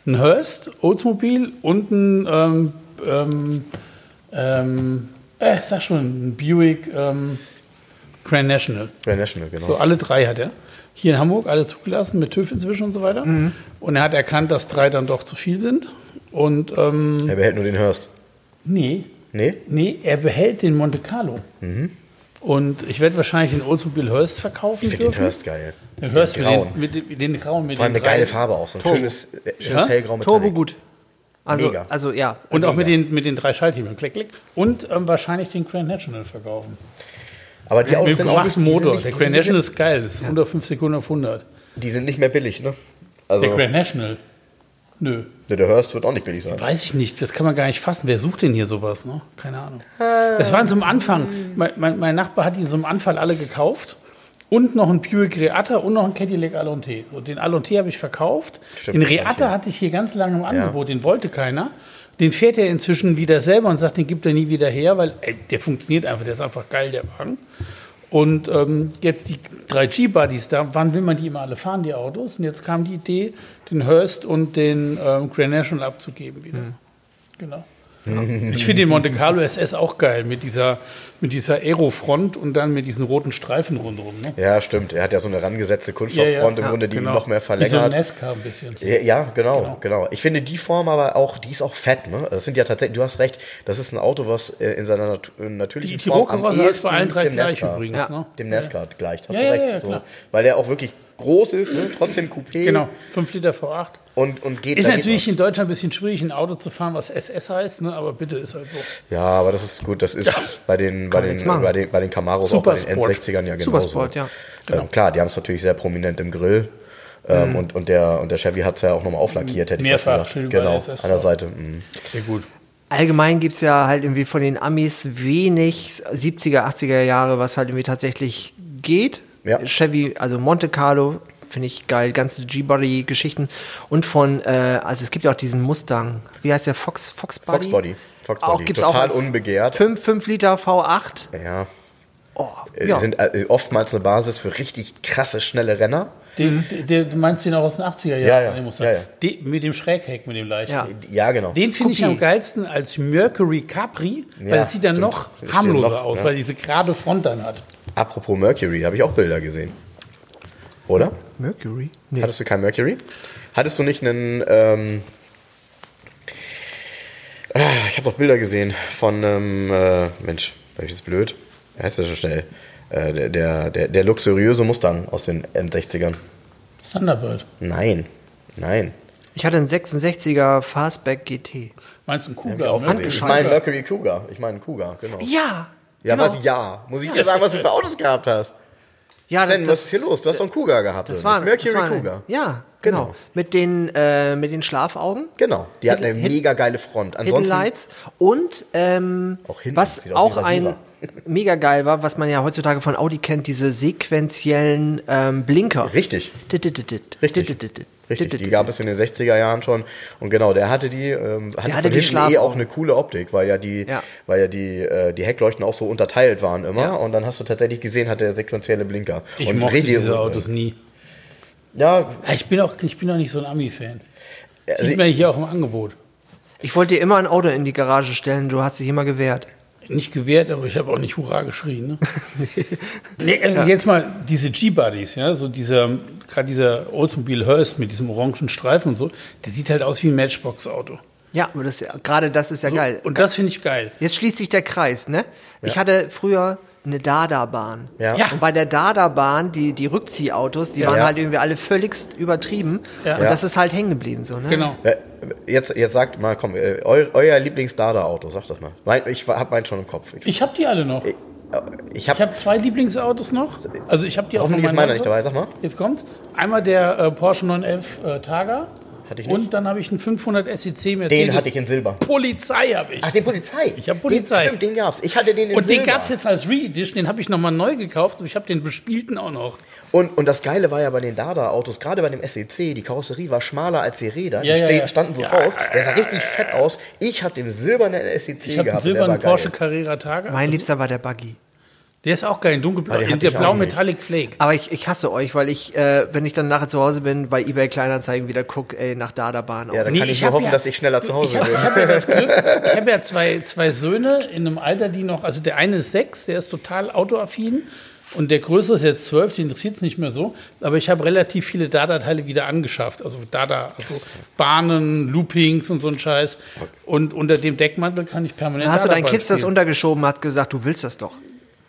einen Hearst, Oldsmobile und einen, ähm, ähm, ähm, äh, sag schon, einen Buick ähm, Grand National. Grand National, genau. So, alle drei hat er. Hier in Hamburg, alle zugelassen, mit TÜV inzwischen und so weiter. Und er hat erkannt, dass drei dann doch zu viel sind. Und, ähm, er behält nur den Hörst. nee, Nee? nee, er behält den Monte Carlo. Und ich werde wahrscheinlich den Oldsmobile Hearst verkaufen Ich finde den. Hörst geil. Den Hörst Den mit den, grauen. mit, den, mit den grauen, mit Vor allem den eine geile Farbe auch. So ein Turbo. schönes, äh, schönes Ja? hellgrau mit Turbo gut. Also, Mega. also ja. Und also, auch mit den, mit den drei Schalthebeln. Klick, klick. Und ähm, wahrscheinlich den Grand National verkaufen. Aber die Mit Autos dem sind auch nicht, gemachten Motor. nicht, Der Grand National ist geil. Das ist unter 5 Sekunden auf 100. die sind nicht mehr billig, ne? Also, Der Grand National? Nö. der Hörst wird auch nicht billig sein. Weiß ich nicht, das kann man gar nicht fassen. Wer sucht denn hier sowas? Ne? Keine Ahnung. Das waren so am Anfang. Mein, mein, mein Nachbar hat die so am Anfang alle gekauft. Und noch ein Buick Reatta und noch ein Cadillac Alonte. So, den Alonte habe ich verkauft. Stimmt, den Reatta hatte ich hier ganz lange im Angebot. Den wollte keiner. Den fährt er inzwischen wieder selber und sagt, den gibt er nie wieder her, weil ey, der funktioniert einfach. Der ist einfach geil, der Wagen. Und ähm, jetzt die drei G-Buddies, da wann will man die immer alle fahren, die Autos? Und jetzt kam die Idee, den Hearst und den ähm, Grand National abzugeben wieder. Genau. Ich finde den Monte Carlo SS auch geil mit dieser, mit dieser Aerofront und dann mit diesen roten Streifen rundherum. Ne? Ja, stimmt. Er hat ja so eine rangesetzte Kunststofffront im Grunde, die ihn noch mehr Wie so ein verlängert. Nesca ein bisschen. Ja, ja, genau, genau, Ich finde die Form aber auch, die ist auch fett, ne? Das sind ja tatsächlich, du hast recht, das ist ein Auto, was äh, in seiner nat äh, natürlichen Die- die Form Rohkarosse ist bei allen drei gleich Nesca, übrigens, ne? dem Nesca gleicht, hast Ja, du ja, recht. ja, so. Weil der auch wirklich groß ist, ne? trotzdem Coupé Genau, 5 Liter V8. und, und geht Ist natürlich was. in Deutschland ein bisschen schwierig, ein Auto zu fahren, was SS heißt, ne? aber bitte ist halt so. Ja, aber das ist gut, das ist bei den, bei den, bei den, bei den Camaros, auch bei den Supersport. N60ern ja genauso. Supersport, ja. Ähm, klar, die haben es natürlich sehr prominent im Grill. Ähm, und, und, der, und der Chevy hat es ja auch nochmal auflackiert, hätte ich fast Mehrfach, gesagt. schön bei Genau, SS an der Seite. mm. Sehr gut. Allgemein gibt es ja halt irgendwie von den Amis wenig 70er, 80er Jahre, was halt irgendwie tatsächlich geht. Ja. Chevy, also Monte Carlo, finde ich geil, ganze G-Body-Geschichten. Und von, äh, also es gibt ja auch diesen Mustang, wie heißt der, Fox, Fox Body? Fox Body. Fox Auch, Body. gibt's Total auch unbegehrt. 5, 5 Liter V8. Ja. Oh, Äh, ja. sind äh, oftmals eine Basis für richtig krasse, schnelle Renner. Den, der, du meinst den auch aus den 80er Jahren? Ja, ja. den Mustang. Ja, ja. Den, mit dem Schrägheck, mit dem leichten. Ja. Ja, genau. Den finde ich am geilsten als Mercury Capri, weil Ja, das sieht dann stimmt. noch harmloser noch, aus, ja. weil diese gerade Front dann hat. Apropos Mercury, habe ich auch Bilder gesehen. Oder? Mercury? Nee. Hattest du kein Mercury? Hattest du nicht einen. Ähm, ah, ich habe doch Bilder gesehen von einem. Äh, Mensch, war ich jetzt blöd? Wie heißt das so schnell? Äh, der, der, der, luxuriöse Mustang aus den N60ern. Thunderbird. Nein, nein. Ich hatte einen 66er Fastback GT. Meinst du einen Cougar? auch ne? Ich meine Mercury Cougar. Ich meine Cougar, genau. Ja! Ja, genau. was? Ja. Muss ich dir sagen, was du für Autos gehabt hast? Ja, Sven, was ist hier los? Du hast doch einen Cougar gehabt. Das war? Mercury das war Cougar. Ja, genau. Genau. Mit den, äh, mit den Schlafaugen. Genau. Die hat eine Hidden- mega geile Front. Hidden Ansonsten. Lights und ähm, Auch hinten, was auch ein mega geil war, was man ja heutzutage von Audi kennt, diese sequentiellen ähm, Blinker. Richtig. Richtig. Richtig, die gab es in den 60er Jahren schon. Und genau, der hatte die, ähm, hatte, hatte von die hinten eh auch eine coole Optik, weil ja die, Ja. weil ja die, äh, die Heckleuchten auch so unterteilt waren immer. Ja. Und dann hast du tatsächlich gesehen, hat der sequentielle Blinker. Ich und mochte diese Autos nie. Ja, Ich bin auch, ich bin auch nicht so ein Ami-Fan. Also Sieht man hier auch im Angebot. Ich wollte dir immer ein Auto in die Garage stellen, du hast dich immer gewehrt. Nicht gewehrt, aber ich habe auch nicht Hurra geschrien. Ne? nee, also Jetzt mal diese G-Buddies, ja, so dieser, gerade dieser Oldsmobile Hearst mit diesem orangen Streifen und so, der sieht halt aus wie ein Matchbox-Auto. Ja, aber das, gerade das ist ja So, geil. Und das finde ich geil. Jetzt schließt sich der Kreis, ne? Ich hatte früher eine Dada-Bahn. Ja. Ja. Und bei der Dada-Bahn, die, die Rückziehautos, die Ja. waren Ja. halt irgendwie alle völligst übertrieben. Ja. Und Ja. das ist halt hängen geblieben, so, ne? Genau. Äh, Jetzt, jetzt sagt mal, komm, äh, eu, euer Lieblings-Dada-Auto, sag das mal. Mein, ich habe meinen schon im Kopf. Ich, Ich habe die alle noch. ich Ich habe habe zwei Lieblingsautos noch. Also ich habe die auch Hoffentlich noch ist meiner nicht dabei, sag mal. Jetzt kommt's. Einmal der äh, Porsche 911 äh, Targa. Hatte ich nicht. Und dann habe ich einen 500 SEC Mercedes. den hatte ich in Silber. Polizei habe ich. Ach, den Polizei. Ich hab Polizei. Den, stimmt, den gab's. Ich hatte den in und den Silber. gab es jetzt als Re-Edition, den habe ich nochmal neu gekauft und ich habe den bespielten auch noch. Und, und das Geile war ja bei den Dada-Autos, gerade bei dem SEC, die Karosserie war schmaler als die Räder. Ja, die ja, ja. standen so Ja, raus. Der sah richtig fett aus. Ich hatte den silbernen SEC Ich habe einen gehabt. und der silbernen war geil. Porsche Carrera Targa. Mein Liebster war der Buggy. Der ist auch geil, dunkelblau. Der ich auch blau. Metallic Flake. Aber ich, ich hasse euch, weil ich, äh, wenn ich dann nachher zu Hause bin, bei eBay Kleinanzeigen wieder gucke, ey, nach Dada-Bahn. Ja, dann Nee, kann ich, ich nur hab hoffen, ja- dass ich schneller zu Hause Ich habe bin. hab ja das Glück, ich habe ja zwei, zwei Söhne in einem Alter, die noch, also der eine ist sechs, der ist total autoaffin und der größere ist jetzt zwölf, den interessiert es nicht mehr so. Aber ich habe relativ viele Dada-Teile wieder angeschafft. Also Dada, also Bahnen, Loopings und so ein Scheiß. Und unter dem Deckmantel kann ich permanent Dann hast du deinen Kids das untergeschoben, hat gesagt, du willst das doch.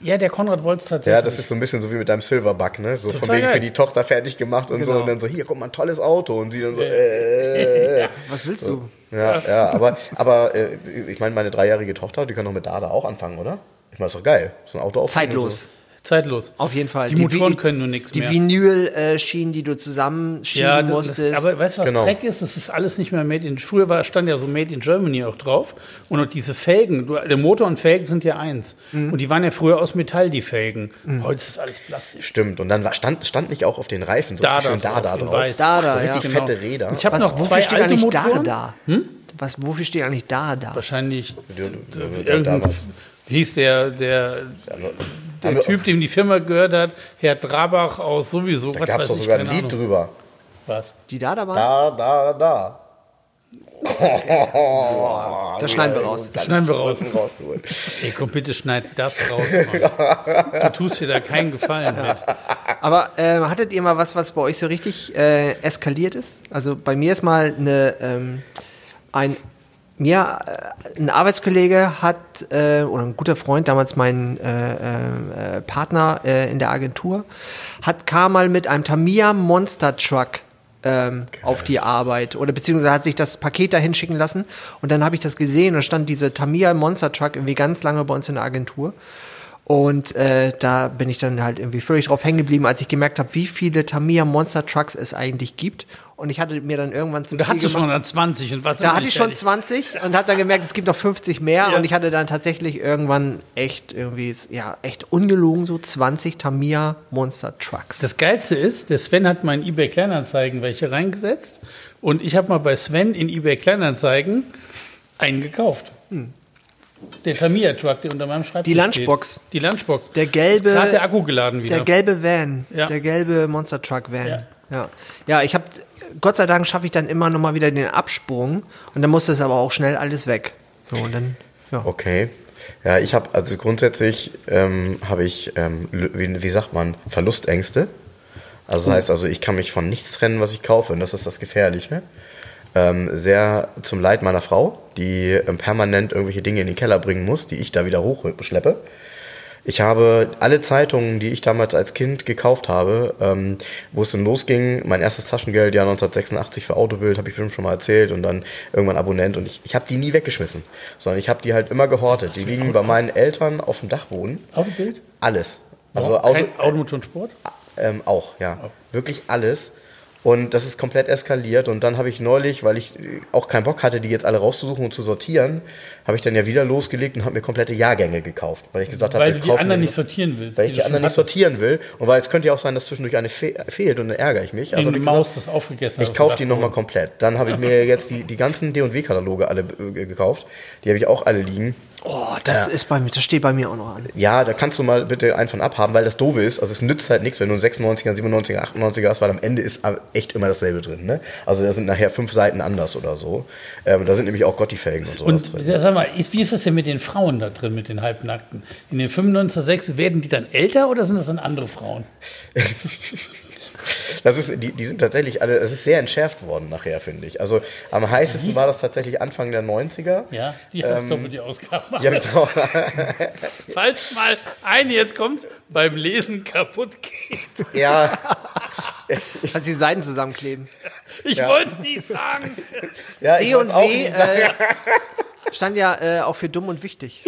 Ja, der Konrad wollte es tatsächlich. Ja, das ist so ein bisschen so wie mit deinem Silverbug, ne? So von Total wegen geil. für die Tochter fertig gemacht und so. Genau. Und dann so, hier, guck mal, ein tolles Auto. Und sie dann so, äh. Was willst du? Ja, ja, aber, aber äh, ich meine, meine dreijährige Tochter, die kann doch mit Dada auch anfangen, oder? Ich meine, ist doch geil. So ein Auto und Zeitlos. So. zeitlos. Auf jeden Fall. Die Motoren Vi- können nur nichts Die mehr. Vinyl-Schienen, die du zusammenschieben Ja, das, musstest. aber weißt du, was Genau. Dreck ist? Das ist alles nicht mehr Made in. Früher war, stand ja so Made in Germany auch drauf. Und auch diese Felgen, du, der Motor und Felgen sind ja eins. Mhm. Und die waren ja früher aus Metall, die Felgen. Heute ist das alles Plastisch. Stimmt. Und dann war, stand, stand nicht auch auf den Reifen so Dada schön drauf, Dada in drauf. weiß. Dada, so ja. richtig Genau. fette Räder. Ich habe noch wofür zwei steht alte eigentlich Motoren. da da? Was, wofür steht eigentlich da da? Wahrscheinlich wie hieß der, der, der Aber- Typ, dem die Firma gehört hat, Herr Drabach aus sowieso, Da was gab es doch sogar ein Lied Ahnung. drüber. Was? Die Dada-Bahn? Da, da, da. Das schneiden wir raus. Das schneiden wir raus. Ey, komm, bitte schneid das raus, Mann. Du tust dir da keinen Gefallen mit. Aber äh, hattet ihr mal was, was bei euch so richtig äh, eskaliert ist? Also bei mir ist mal eine, ähm, ein, mir, äh, ein Arbeitskollege hat, äh, oder ein guter Freund, damals mein äh, äh, Partner äh, in der Agentur, hat, kam mal mit einem Tamiya Monster Truck ähm, auf die Arbeit. Oder beziehungsweise hat sich das Paket dahin schicken lassen. Und dann habe ich das gesehen und stand diese Tamiya Monster Truck irgendwie ganz lange bei uns in der Agentur und äh, da bin ich dann halt irgendwie völlig drauf hängen geblieben, als ich gemerkt habe, wie viele Tamiya Monster Trucks es eigentlich gibt. Und ich hatte mir dann irgendwann zum Da hattest du schon dann 20 und was da hatte ich schon 20 und habe dann gemerkt, es gibt noch 50 mehr Ja. und ich hatte dann tatsächlich irgendwann echt irgendwie, ja, echt ungelogen so 20 Tamiya Monster Trucks. Das Geilste ist, der Sven hat mal in eBay Kleinanzeigen welche reingesetzt und ich habe mal bei Sven in eBay Kleinanzeigen einen gekauft. Der Tamiya Truck, der unter meinem Schreibtisch Die Lunchbox. Steht. Die Lunchbox. Der gelbe- gerade der Akku geladen wieder. Der gelbe Van, Ja. der gelbe Monster Truck Van. Ja. Ja, ja. ich habe, Gott sei Dank schaffe ich dann immer noch mal wieder den Absprung und dann muss das aber auch schnell alles weg. So und dann, ja. Okay. Ja, ich habe, also grundsätzlich ähm, habe ich, ähm, wie, wie sagt man, Verlustängste. Also das heißt also, ich kann mich von nichts trennen, was ich kaufe und das ist das Gefährliche. Ähm, sehr zum Leid meiner Frau, die ähm, permanent irgendwelche Dinge in den Keller bringen muss, die ich da wieder hochschleppe. Ich habe alle Zeitungen, die ich damals als Kind gekauft habe, ähm, wo es dann losging, mein erstes Taschengeld, ja 1986 für Autobild, habe ich bestimmt schon mal erzählt, und dann irgendwann Abonnent. Und ich, ich habe die nie weggeschmissen, sondern ich habe die halt immer gehortet. Die liegen bei meinen Eltern auf dem Dachboden. Autobild? Alles. Also Auto, Kein Automotor und Sport? ähm, auch, ja. Wirklich alles. Und das ist komplett eskaliert. Und dann habe ich neulich, weil ich auch keinen Bock hatte, die jetzt alle rauszusuchen und zu sortieren, habe ich dann ja wieder losgelegt und habe mir komplette Jahrgänge gekauft. Weil ich gesagt habe, Weil wir du die anderen nicht sortieren willst. weil ich die anderen nicht sortieren will. Und weil es könnte ja auch sein, dass zwischendurch eine fe fehlt und dann ärgere ich mich. Also hab ich Maus gesagt, das aufgegessen ich auf kaufe die nochmal komplett. Dann habe ich mir jetzt die, die ganzen D&W-Kataloge alle äh, gekauft. Die habe ich auch alle liegen. Oh, das ist bei mir, das steht bei mir auch noch an. Ja, da kannst du mal bitte einen von abhaben, weil das doofe ist, also es nützt halt nichts, wenn du einen 96er, 97er, 98er hast, weil am Ende ist echt immer dasselbe drin. Ne? Also da sind nachher fünf Seiten anders oder so. Ähm, da sind nämlich auch Gotti-Felgen und sowas Und drin. sag mal, ist, wie ist das denn mit den Frauen da drin, mit den Halbnackten? In den 95er 6 werden die dann älter oder sind das dann andere Frauen? Das ist, die, die sind tatsächlich alle, es ist sehr entschärft worden nachher, finde ich. Also am heißesten war das tatsächlich Anfang der 90er. Ja, die ähm, doppelt die Ausgaben. Ja, genau. Falls mal eine jetzt kommt, beim Lesen kaputt geht. ja, Als die Seiten zusammenkleben. Ich Ja. wollte es nicht sagen. ja, ich D und W äh, stand ja äh, auch für dumm und wichtig.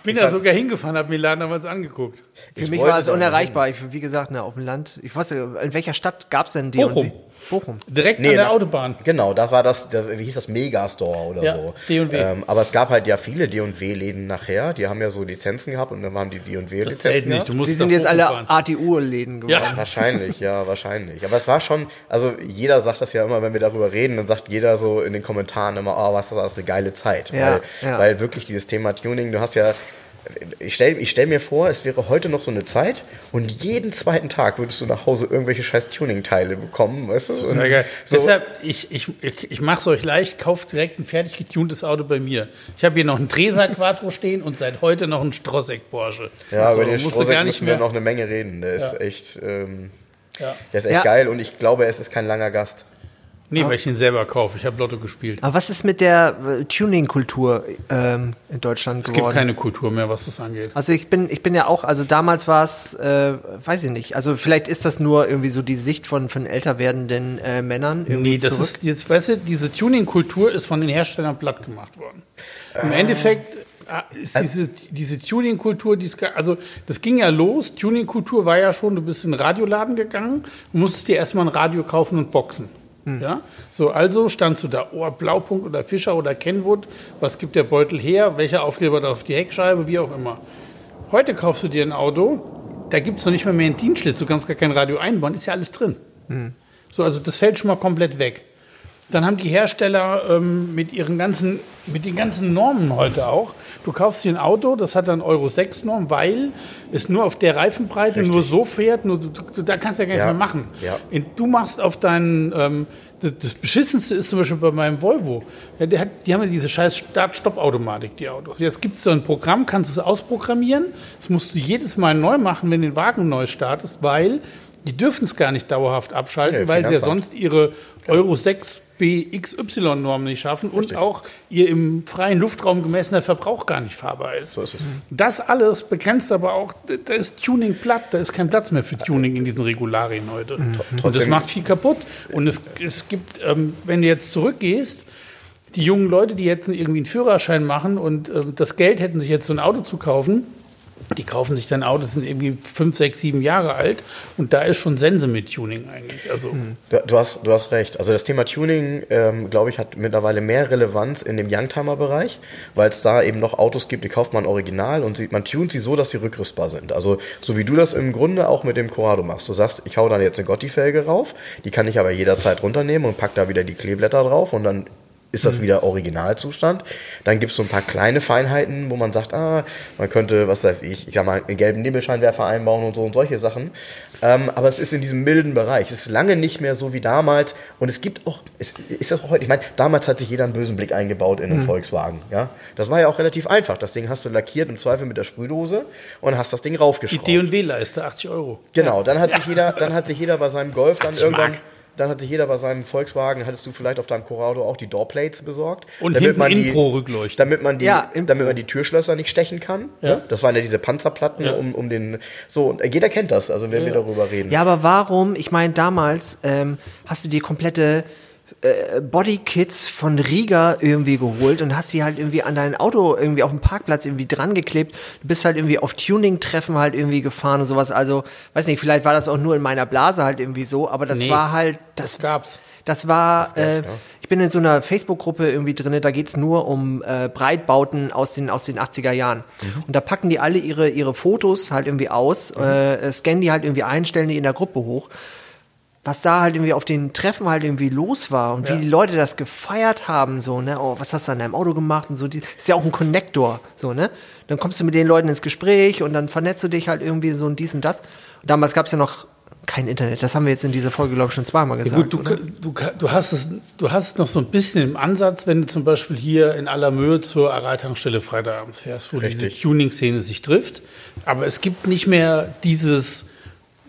Ich bin da sogar hingefahren, habe mir den Laden damals angeguckt. Für Ich mich war es unerreichbar. Ich, wie gesagt, ne, auf dem Land. Ich weiß nicht, in welcher Stadt gab es denn D Bochum. und W? Bochum. Direkt Nee, an der na- Autobahn. Genau, da war das, der, wie hieß das, Megastore oder Ja, so. D&W. Ähm, aber es gab halt ja viele D&W-Läden nachher, die haben ja so Lizenzen gehabt und dann haben die D&W-Lizenzen nicht. Du musst Die sind jetzt alle. ATU-Läden geworden. Ja. Wahrscheinlich, ja, wahrscheinlich. Aber es war schon, also jeder sagt das ja immer, wenn wir darüber reden, dann sagt jeder so in den Kommentaren immer, oh, was war das eine geile Zeit. Ja, weil, ja. weil wirklich dieses Thema Tuning, du hast ja, ich stelle ich stell mir vor, es wäre heute noch so eine Zeit und jeden zweiten Tag würdest du nach Hause irgendwelche scheiß Tuning-Teile bekommen, weißt du? Geil. so, Deshalb, ich, ich, ich, mache es euch leicht, kauft direkt ein fertig getuntes Auto bei mir. Ich habe hier noch einen Tresa Quattro stehen und seit heute noch einen Strosek Porsche. ja, Also, über den nicht müssen wir mehr. noch eine Menge reden. Der ist Ja. echt, ähm, Ja. der ist echt Ja. geil und ich glaube, es ist kein langer Gast. Nee, weil ich ihn selber kaufe. Ich habe Lotto gespielt. Aber was ist mit der äh, Tuning-Kultur ähm, in Deutschland Es gibt geworden? keine Kultur mehr, was das angeht. Also ich bin, ich bin ja auch, also damals war es, äh, weiß ich nicht, also vielleicht ist das nur irgendwie so die Sicht von, von älter werdenden äh, Männern irgendwie Nee, das zurück. ist jetzt, weißt du, diese Tuning-Kultur ist von den Herstellern platt gemacht worden. Im Endeffekt äh, ist diese, diese Tuning-Kultur, die also das ging ja los. Tuning-Kultur war ja schon, du bist in den Radioladen gegangen, musstest dir erstmal ein Radio kaufen und boxen. Ja, so also standst du da, oh, Blaupunkt oder Fischer oder Kenwood, was gibt der Beutel her, welcher Aufkleber da auf die Heckscheibe, wie auch immer. Heute kaufst du dir ein Auto, da gibt es noch nicht mal mehr einen Dienstschlitz, du kannst gar kein Radio einbauen, ist ja alles drin. So, also das fällt schon mal komplett weg. Dann haben die Hersteller ähm, mit ihren ganzen, mit den ganzen Normen heute auch. Du kaufst dir ein Auto, das hat dann Euro 6 Norm, weil es nur auf der Reifenbreite nur so fährt, nur, du, du, da kannst du ja gar nichts Ja. mehr machen. Ja. Du machst auf deinen, ähm, das, das Beschissenste ist zum Beispiel bei meinem Volvo. Ja, der hat, die haben ja diese scheiß Start-Stopp-Automatik, die Autos. Jetzt gibt es so ein Programm, kannst du es ausprogrammieren. Das musst du jedes Mal neu machen, wenn du den Wagen neu startest, weil die dürfen es gar nicht dauerhaft abschalten, Nee, weil sie ja sonst ihre Euro 6 BXY-Norm nicht schaffen und auch ihr im freien Luftraum gemessener Verbrauch gar nicht fahrbar ist. So ist. Das alles begrenzt aber auch, da ist Tuning platt, da ist kein Platz mehr für Tuning in diesen Regularien heute. Und das macht viel kaputt. Und es, es gibt, ähm, wenn du jetzt zurückgehst, die jungen Leute, die jetzt irgendwie einen Führerschein machen und ähm, das Geld hätten, sich jetzt so ein Auto zu kaufen, die kaufen sich dann Autos, sind irgendwie fünf, sechs, sieben Jahre alt und da ist schon Sense mit Tuning eigentlich. Also Du, du, hast, du hast recht. Also das Thema Tuning, ähm, glaube ich, hat mittlerweile mehr Relevanz in dem Youngtimer-Bereich, weil es da eben noch Autos gibt, die kauft man original und man tunt sie so, dass sie rückrüstbar sind. Also so wie du das im Grunde auch mit dem Corrado machst. Du sagst, ich hau dann jetzt eine Gotti-Felge rauf, die kann ich aber jederzeit runternehmen und pack da wieder die Kleeblätter drauf und dann ist das wieder Originalzustand. Dann gibt es so ein paar kleine Feinheiten, wo man sagt, ah, man könnte, was weiß ich, ich sag mal, einen gelben Nebelscheinwerfer einbauen und so und solche Sachen. Ähm, aber es ist in diesem milden Bereich. Es ist lange nicht mehr so wie damals. Und es gibt auch, es ist auch heute, ich meine, damals hat sich jeder einen bösen Blick eingebaut in einen Volkswagen. Ja? Das war ja auch relativ einfach. Das Ding hast du lackiert, im Zweifel mit der Sprühdose und hast das Ding die raufgeschraubt. D&W-Leiste, 80 Euro. Genau, dann hat sich jeder, dann hat sich jeder bei seinem Golf dann 80 irgendwann, Mark. Dann hat sich jeder bei seinem Volkswagen, hattest du vielleicht auf deinem Corrado auch die Doorplates besorgt, Und damit hinten man die, Impro-Rückleuchten. damit man die, Ja, damit man die Türschlösser nicht stechen kann. Ja. Ne? Das waren ja diese Panzerplatten Ja. um, um den, so und jeder kennt das, also wenn wir darüber reden. Ja, aber warum? Ich meine, damals ähm, hast du dir komplette äh, Bodykits von Riga irgendwie geholt und hast sie halt irgendwie an dein Auto irgendwie auf dem Parkplatz irgendwie dran geklebt. Du bist halt irgendwie auf Tuning-Treffen halt irgendwie gefahren und sowas. Also, weiß nicht, vielleicht war das auch nur in meiner Blase halt irgendwie so, aber das Nee, war halt, das, das gab's. Das war, gab's, äh, ich bin in so einer Facebook-Gruppe irgendwie drinne, da geht's nur um äh, Breitbauten aus den, aus den 80er Jahren. Mhm. Und da packen die alle ihre, ihre Fotos halt irgendwie aus, äh, scannen die halt irgendwie ein, stellen die in der Gruppe hoch. Was da halt irgendwie auf den Treffen halt irgendwie los war und Ja. wie die Leute das gefeiert haben, so, ne, oh, was hast du an deinem Auto gemacht und so, die, ist ja auch ein Connector, so, ne? Dann kommst du mit den Leuten ins Gespräch und dann vernetzt du dich halt irgendwie so und dies und das. Und damals gab es ja noch kein Internet, das haben wir jetzt in dieser Folge, glaube ich, schon zweimal Ja, gesagt. gut, du, du, du, hast es, du hast es noch so ein bisschen im Ansatz, wenn du zum Beispiel hier in aller Mühe zur Aral-Tankstelle freitagabends fährst, wo diese Richtig. Tuning-Szene sich trifft. Aber es gibt nicht mehr dieses,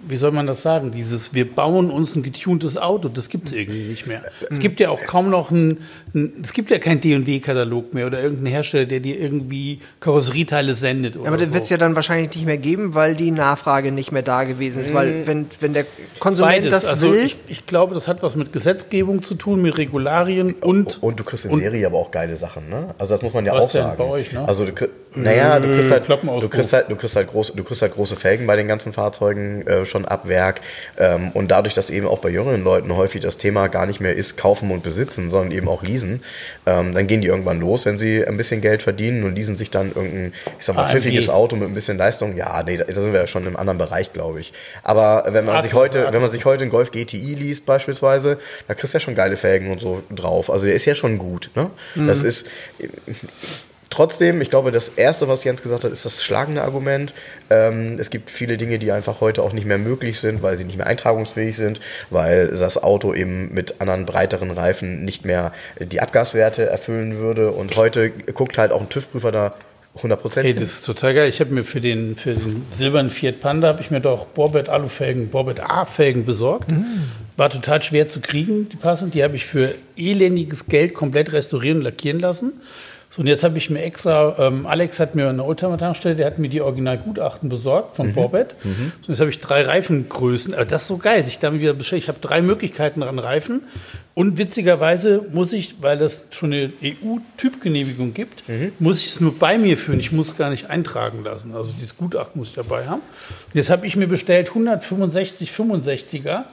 wie soll man das sagen, dieses, wir bauen uns ein getuntes Auto, das gibt es irgendwie nicht mehr. Es gibt ja auch kaum noch ein, ein es gibt ja kein D&W-Katalog mehr oder irgendeinen Hersteller, der dir irgendwie Karosserieteile sendet oder Aber das so. wird es ja dann wahrscheinlich nicht mehr geben, weil die Nachfrage nicht mehr da gewesen ist. Weil wenn, wenn der Konsument Beides. das also will, ich, ich glaube, das hat was mit Gesetzgebung zu tun, mit Regularien und Und du kriegst in Serie aber auch geile Sachen, ne? Also das muss man ja auch sagen. bei euch, ne? Also du, naja, du kriegst halt, Klappenauspuff. du kriegst halt, du kriegst halt große, du kriegst halt große Felgen bei den ganzen Fahrzeugen äh, schon ab Werk. Ähm, und dadurch, dass eben auch bei jüngeren Leuten häufig das Thema gar nicht mehr ist, kaufen und besitzen, sondern eben auch leasen, ähm, dann gehen die irgendwann los, wenn sie ein bisschen Geld verdienen und leasen sich dann irgendein, ich sag mal, AMG. pfiffiges Auto mit ein bisschen Leistung. Ja, nee, da da sind wir ja schon im anderen Bereich, glaube ich. Aber wenn man sich A-Klasse, heute, wenn man sich heute einen Golf GTI liest beispielsweise, da kriegst du ja schon geile Felgen und so drauf. Also der ist ja schon gut. Ne? Das ist trotzdem, ich glaube, das erste, was Jens gesagt hat, ist das schlagende Argument. Ähm, es gibt viele Dinge, die einfach heute auch nicht mehr möglich sind, weil sie nicht mehr eintragungsfähig sind, weil das Auto eben mit anderen breiteren Reifen nicht mehr die Abgaswerte erfüllen würde. Und heute guckt halt auch ein TÜV-Prüfer da 100 Prozent. Hey, das ist total geil. Ich habe mir für den, für den silbernen Fiat Panda habe ich mir doch Borbett Alufelgen, Borbett A-Felgen besorgt. War total schwer zu kriegen, die passend. Die habe ich für elendiges Geld komplett restaurieren und lackieren lassen. So, und jetzt habe ich mir extra, ähm, Alex hat mir eine Oldtimer-Tankstelle, der hat mir die Originalgutachten besorgt von Borbett. So, jetzt habe ich drei Reifengrößen. Aber das ist so geil, sich damit wieder beschäftigt. Ich habe drei Möglichkeiten an Reifen. Und witzigerweise muss ich, weil das schon eine EU-Typgenehmigung gibt, muss ich es nur bei mir führen. Ich muss es gar nicht eintragen lassen. Also dieses Gutachten muss ich dabei haben. Und jetzt habe ich mir bestellt 165 65er.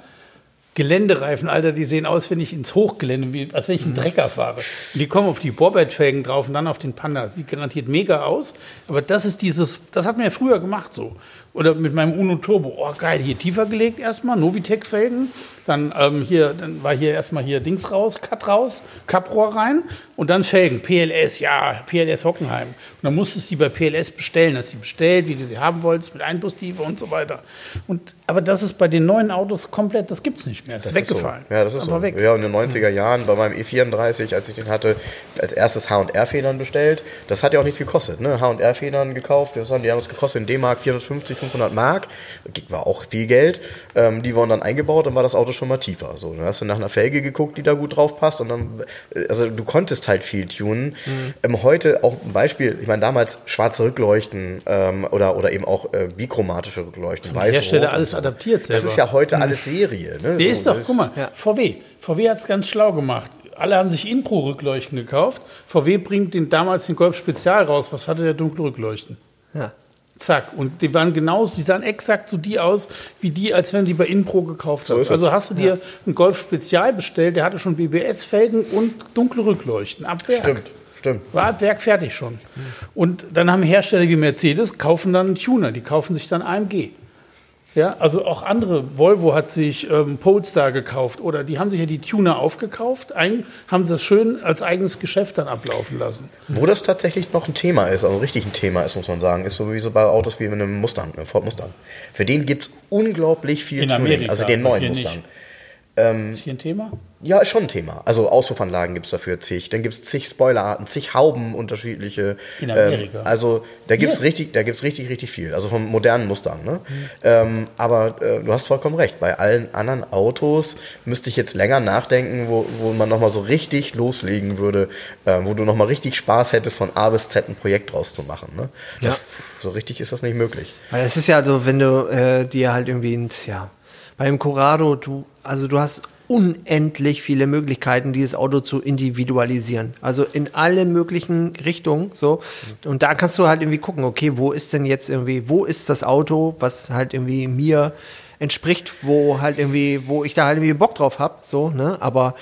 Geländereifen, Alter, die sehen aus, wenn ich ins Hochgelände, wie, als wenn ich einen Drecker fahre. Und die kommen auf die Borbett-Felgen drauf und dann auf den Panda. Das sieht garantiert mega aus. Aber das ist dieses, das hat man ja früher gemacht so. Oder mit meinem Uno Turbo. Oh, geil, hier tiefer gelegt erstmal, Novitec-Felgen. Dann ähm, hier, dann war hier erstmal hier Dings raus, Cut raus, Kaprohr rein und dann Felgen. PLS, ja, PLS Hockenheim. Und dann musstest du die bei PLS bestellen. Du die bestellt, wie du sie haben wolltest, mit Einbusstiefe und so weiter. Und, aber das ist bei den neuen Autos komplett, das gibt's nicht mehr. Das, ist weggefallen. So. Ja, das ist Einfach so. weg. Ja, und in den 90er Jahren bei meinem E34, als ich den hatte, als erstes H&R-Federn bestellt. Das hat ja auch nichts gekostet. Ne? H&R-Federn gekauft, das haben, die haben uns gekostet in D-Mark 450, 500 Mark. War auch viel Geld. Ähm, die wurden dann eingebaut und war das Auto schon mal tiefer. So, dann hast du nach einer Felge geguckt, die da gut drauf passt. Und dann, also du konntest halt viel tunen. Ähm, heute auch ein Beispiel, ich meine damals schwarze Rückleuchten ähm, oder, oder eben auch äh, bichromatische Rückleuchten. weiß, Hersteller alles so. adaptiert Das selber. ist ja heute alles Serie. Ne? Der So, ist doch, das guck mal, Ja. VW. VW hat es ganz schlau gemacht. Alle haben sich Impro-Rückleuchten gekauft. VW bringt den damals den Golf Spezial raus. Was hatte der dunkle Rückleuchten? ja. Zack. Und die waren genauso, die sahen exakt so die aus, wie die, als wenn du die bei Impro gekauft So hast. also hast du dir einen Golf Spezial bestellt, der hatte schon BBS-Felgen und dunkle Rückleuchten. Ab Werk. Stimmt, stimmt. War ab Werk fertig schon. Und dann haben Hersteller wie Mercedes, kaufen dann einen Tuner, die kaufen sich dann AMG. Ja, also auch andere, Volvo hat sich ähm, Polestar gekauft oder die haben sich ja die Tuner aufgekauft, ein, haben sie das schön als eigenes Geschäft dann ablaufen lassen. Wo das tatsächlich noch ein Thema ist, also richtig ein Thema ist, muss man sagen, ist sowieso bei Autos wie mit einem Mustang, einem Ford Mustang. Für den gibt es unglaublich viel In Tuning, Amerika, also den neuen Mustang. nicht. Ist hier ein Thema? Ja, ist schon ein Thema. Also Auspuffanlagen gibt es dafür zig. Dann gibt es zig Spoilerarten, zig Hauben unterschiedliche. In Amerika. Ähm, also da gibt es richtig, da gibt's richtig, richtig viel. Also vom modernen Mustang. Ne? Ähm, aber äh, du hast vollkommen recht. Bei allen anderen Autos müsste ich jetzt länger nachdenken, wo, wo man nochmal so richtig loslegen würde, äh, wo du nochmal richtig Spaß hättest, von A bis Z ein Projekt draus zu machen. Ne? Das, Ja. So richtig ist das nicht möglich. Weil es ist ja so, wenn du äh, dir halt irgendwie, ein, ja, bei dem Corrado, du, also du hast unendlich viele Möglichkeiten, dieses Auto zu individualisieren. Also in alle möglichen Richtungen, so. Und da kannst du halt irgendwie gucken, okay, wo ist denn jetzt irgendwie, wo ist das Auto, was halt irgendwie mir entspricht, wo halt irgendwie, wo ich da halt irgendwie Bock drauf habe, so, ne? Aber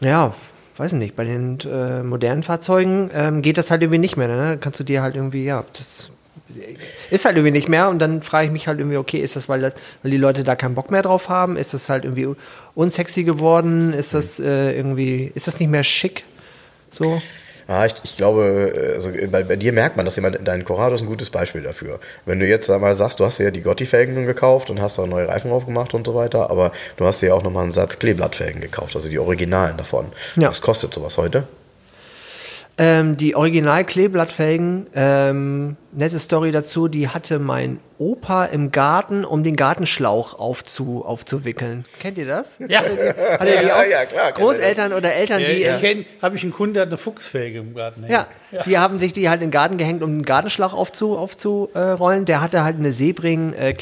ja, weiß nicht, bei den äh, modernen Fahrzeugen ähm, geht das halt irgendwie nicht mehr, ne? Dann kannst du dir halt irgendwie, ja, das ist halt irgendwie nicht mehr und dann frage ich mich halt irgendwie, okay, ist das, weil, das, weil die Leute da keinen Bock mehr drauf haben? Ist das halt irgendwie unsexy geworden? Ist das äh, irgendwie, ist das nicht mehr schick? So? Ja, ich, ich glaube, also bei, bei dir merkt man, dass jemand, dein Corrado ist ein gutes Beispiel dafür. Wenn du jetzt einmal sagst, du hast ja die Gotti-Felgen gekauft und hast da neue Reifen drauf gemacht und so weiter, aber du hast ja auch nochmal einen Satz Kleeblattfelgen gekauft, also die Originalen davon. Ja. Was kostet sowas heute? Ähm, die Original-Kleeblattfelgen, ähm, nette Story dazu, die hatte mein Opa im Garten, um den Gartenschlauch aufzu, aufzuwickeln. Kennt ihr das? Ja. Hattet ihr, hattet ihr Ja, auch ja, klar, Großeltern oder Eltern, Ja, die... ich äh, kenn, habe ich einen Kunde, der hat eine Fuchsfelge im Garten. hängen. Ja, die haben sich die halt in den Garten gehängt, um den Gartenschlauch aufzu, aufzurollen. Der hatte halt eine Sebring äh,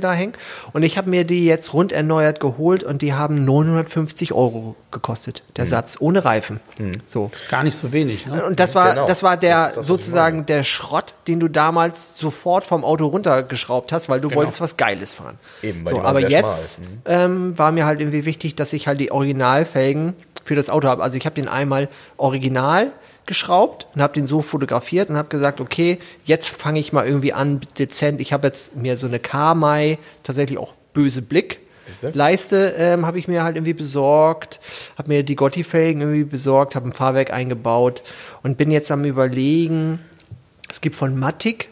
da hängen. Und ich habe mir die jetzt rund erneuert geholt und die haben 950 Euro gekostet, der Hm. Satz, ohne Reifen. So. Gar nicht so wenig. Ne? Und das war, Genau. das war der Das das, ich sozusagen der Schrott, den du damals sofort vom Auto runtergeschraubt hast, weil du Genau. wolltest was Geiles fahren. Eben, weil so, aber jetzt. Mhm. ähm, war mir halt irgendwie wichtig, dass ich halt die Originalfelgen für das Auto habe. Also ich habe den einmal original geschraubt und habe den so fotografiert und habe gesagt, okay, jetzt fange ich mal irgendwie an, dezent. Ich habe jetzt mir so eine Kamai, tatsächlich auch böse Blick. Leiste ähm, habe ich mir halt irgendwie besorgt, habe mir die Gotti-Felgen irgendwie besorgt, habe ein Fahrwerk eingebaut und bin jetzt am überlegen, es gibt von Matic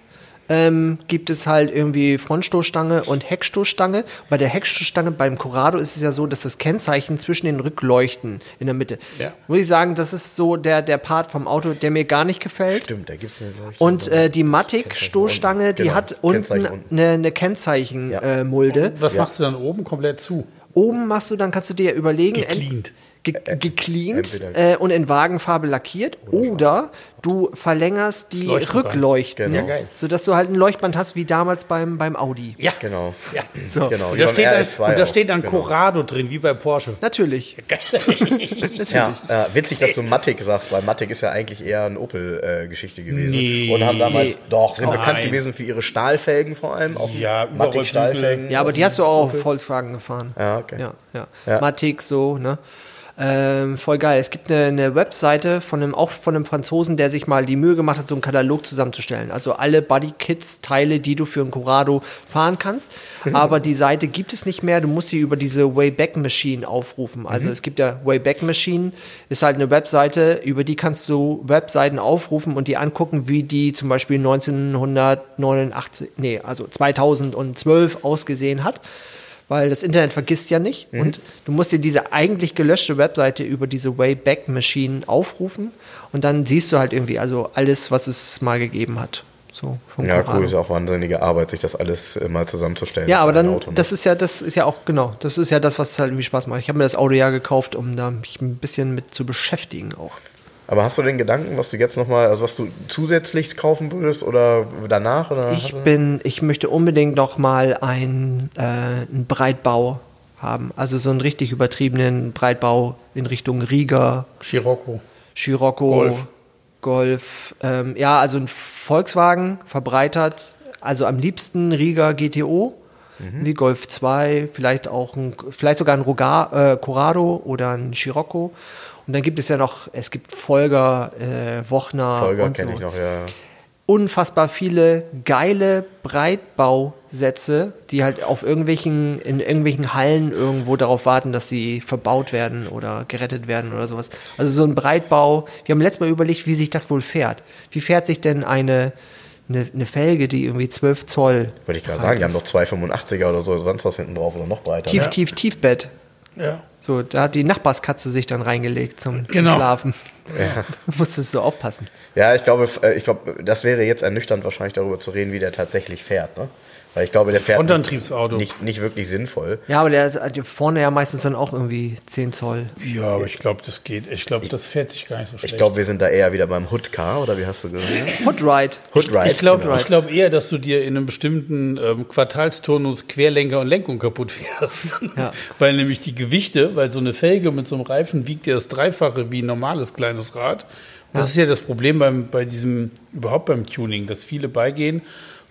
ähm, gibt es halt irgendwie Frontstoßstange und Heckstoßstange. Bei der Heckstoßstange beim Corrado ist es ja so, dass das Kennzeichen zwischen den Rückleuchten in der Mitte. Ja. Muss ich sagen, das ist so der, der Part vom Auto, der mir gar nicht gefällt. Stimmt, da gibt es eine Leuchte. Und äh, die Matic-Stoßstange, die Genau, hat unten Kennzeichen unten. eine, eine Kennzeichenmulde. Ja. Äh. Was machst du dann oben komplett zu? Oben machst du, dann kannst du dir überlegen, Gecleant. Ge gecleant äh, und in Wagenfarbe lackiert oder du verlängerst die Das. Rückleuchten, Genau. Ja, sodass du halt ein Leuchtband hast wie damals beim, beim Audi. Ja. Genau. Ja. So. genau. Und da steht, dann, RS2 und da steht dann genau. Corrado drin, wie bei Porsche. Natürlich. Ja, äh, witzig, dass du Matic sagst, weil Matic ist ja eigentlich eher eine Opel-Geschichte gewesen. Nee. Und haben damals, doch, sind Nein. bekannt gewesen für ihre Stahlfelgen vor allem. Auch Ja, Matic-Stahlfelgen. Ja, aber die hast du auch auf Volkswagen gefahren. Ja, okay. Ja, ja. Ja. Matic so, ne? Ähm, voll geil. Es gibt eine, eine Webseite von einem, auch von einem Franzosen, der sich mal die Mühe gemacht hat, so einen Katalog zusammenzustellen. Also alle Bodykits-Teile, die du für ein Corrado fahren kannst. Aber die Seite gibt es nicht mehr. Du musst sie über diese Wayback Machine aufrufen. Also es gibt ja Wayback Machine, ist halt eine Webseite, über die kannst du Webseiten aufrufen und die angucken, wie die zum Beispiel 1989, nee, also 2012 ausgesehen hat weil das Internet vergisst ja nicht. Mhm. Und du musst dir diese eigentlich gelöschte Webseite über diese Wayback Machine aufrufen und dann siehst du halt irgendwie also alles, was es mal gegeben hat. So vom Ja, Corrado. cool, ist ja auch wahnsinnige Arbeit, sich das alles mal zusammenzustellen. Ja, aber dann, das ist ja, das ist ja auch, genau, das ist ja das, was halt irgendwie Spaß macht. Ich habe mir das Auto ja gekauft, um da mich ein bisschen mit zu beschäftigen auch. Aber hast du den Gedanken, was du jetzt nochmal, also was du zusätzlich kaufen würdest oder danach? Oder Ich bin, ich möchte unbedingt noch mal ein, äh, einen Breitbau haben. Also so einen richtig übertriebenen Breitbau in Richtung Riga, Scirocco. Scirocco, Golf. Golf. Ähm, ja, also ein Volkswagen verbreitert, also am liebsten Riga GTO, wie Golf 2, vielleicht auch ein, vielleicht sogar ein Roga, äh, Corrado oder ein Scirocco. Und dann gibt es ja noch, es gibt Folger, äh, Wochner Folger kenne so ich noch, ja. unfassbar viele geile Breitbausätze, die halt auf irgendwelchen, in irgendwelchen Hallen irgendwo darauf warten, dass sie verbaut werden oder gerettet werden oder sowas. Also so ein Breitbau. Wir haben letztes Mal überlegt, wie sich das wohl fährt. Wie fährt sich denn eine, eine, eine Felge, die irgendwie 12 Zoll Wollte ich gerade sagen, die haben ist? doch 285er oder so, sonst was hinten drauf oder noch breiter. Tief, ne? tief, Tiefbett. Ja. So, da hat die Nachbarskatze sich dann reingelegt zum, Genau. zum Schlafen. Ja. Musstest du aufpassen. Ja, ich glaube, äh, ich glaube, das wäre jetzt ernüchternd wahrscheinlich darüber zu reden, wie der tatsächlich fährt, ne? Weil ich glaube, der fährt Frontantriebsauto. nicht, nicht wirklich sinnvoll. Ja, aber der hat vorne ja meistens dann auch irgendwie 10 Zoll. Ja, aber ich glaube, das geht. Ich glaube, das fährt sich gar nicht so schlecht. Ich glaube, wir sind da eher wieder beim Hood-Car, oder wie hast du gesagt? Hoodride. Hood Ride. Ich glaube genau. ich glaub eher, dass du dir in einem bestimmten ähm, Quartalsturnus Querlenker und Lenkung kaputt fährst. Ja. weil nämlich die Gewichte, weil so eine Felge mit so einem Reifen wiegt ja das Dreifache wie ein normales kleines Rad. Und Das ist ja das Problem beim, bei diesem, überhaupt beim Tuning, dass viele beigehen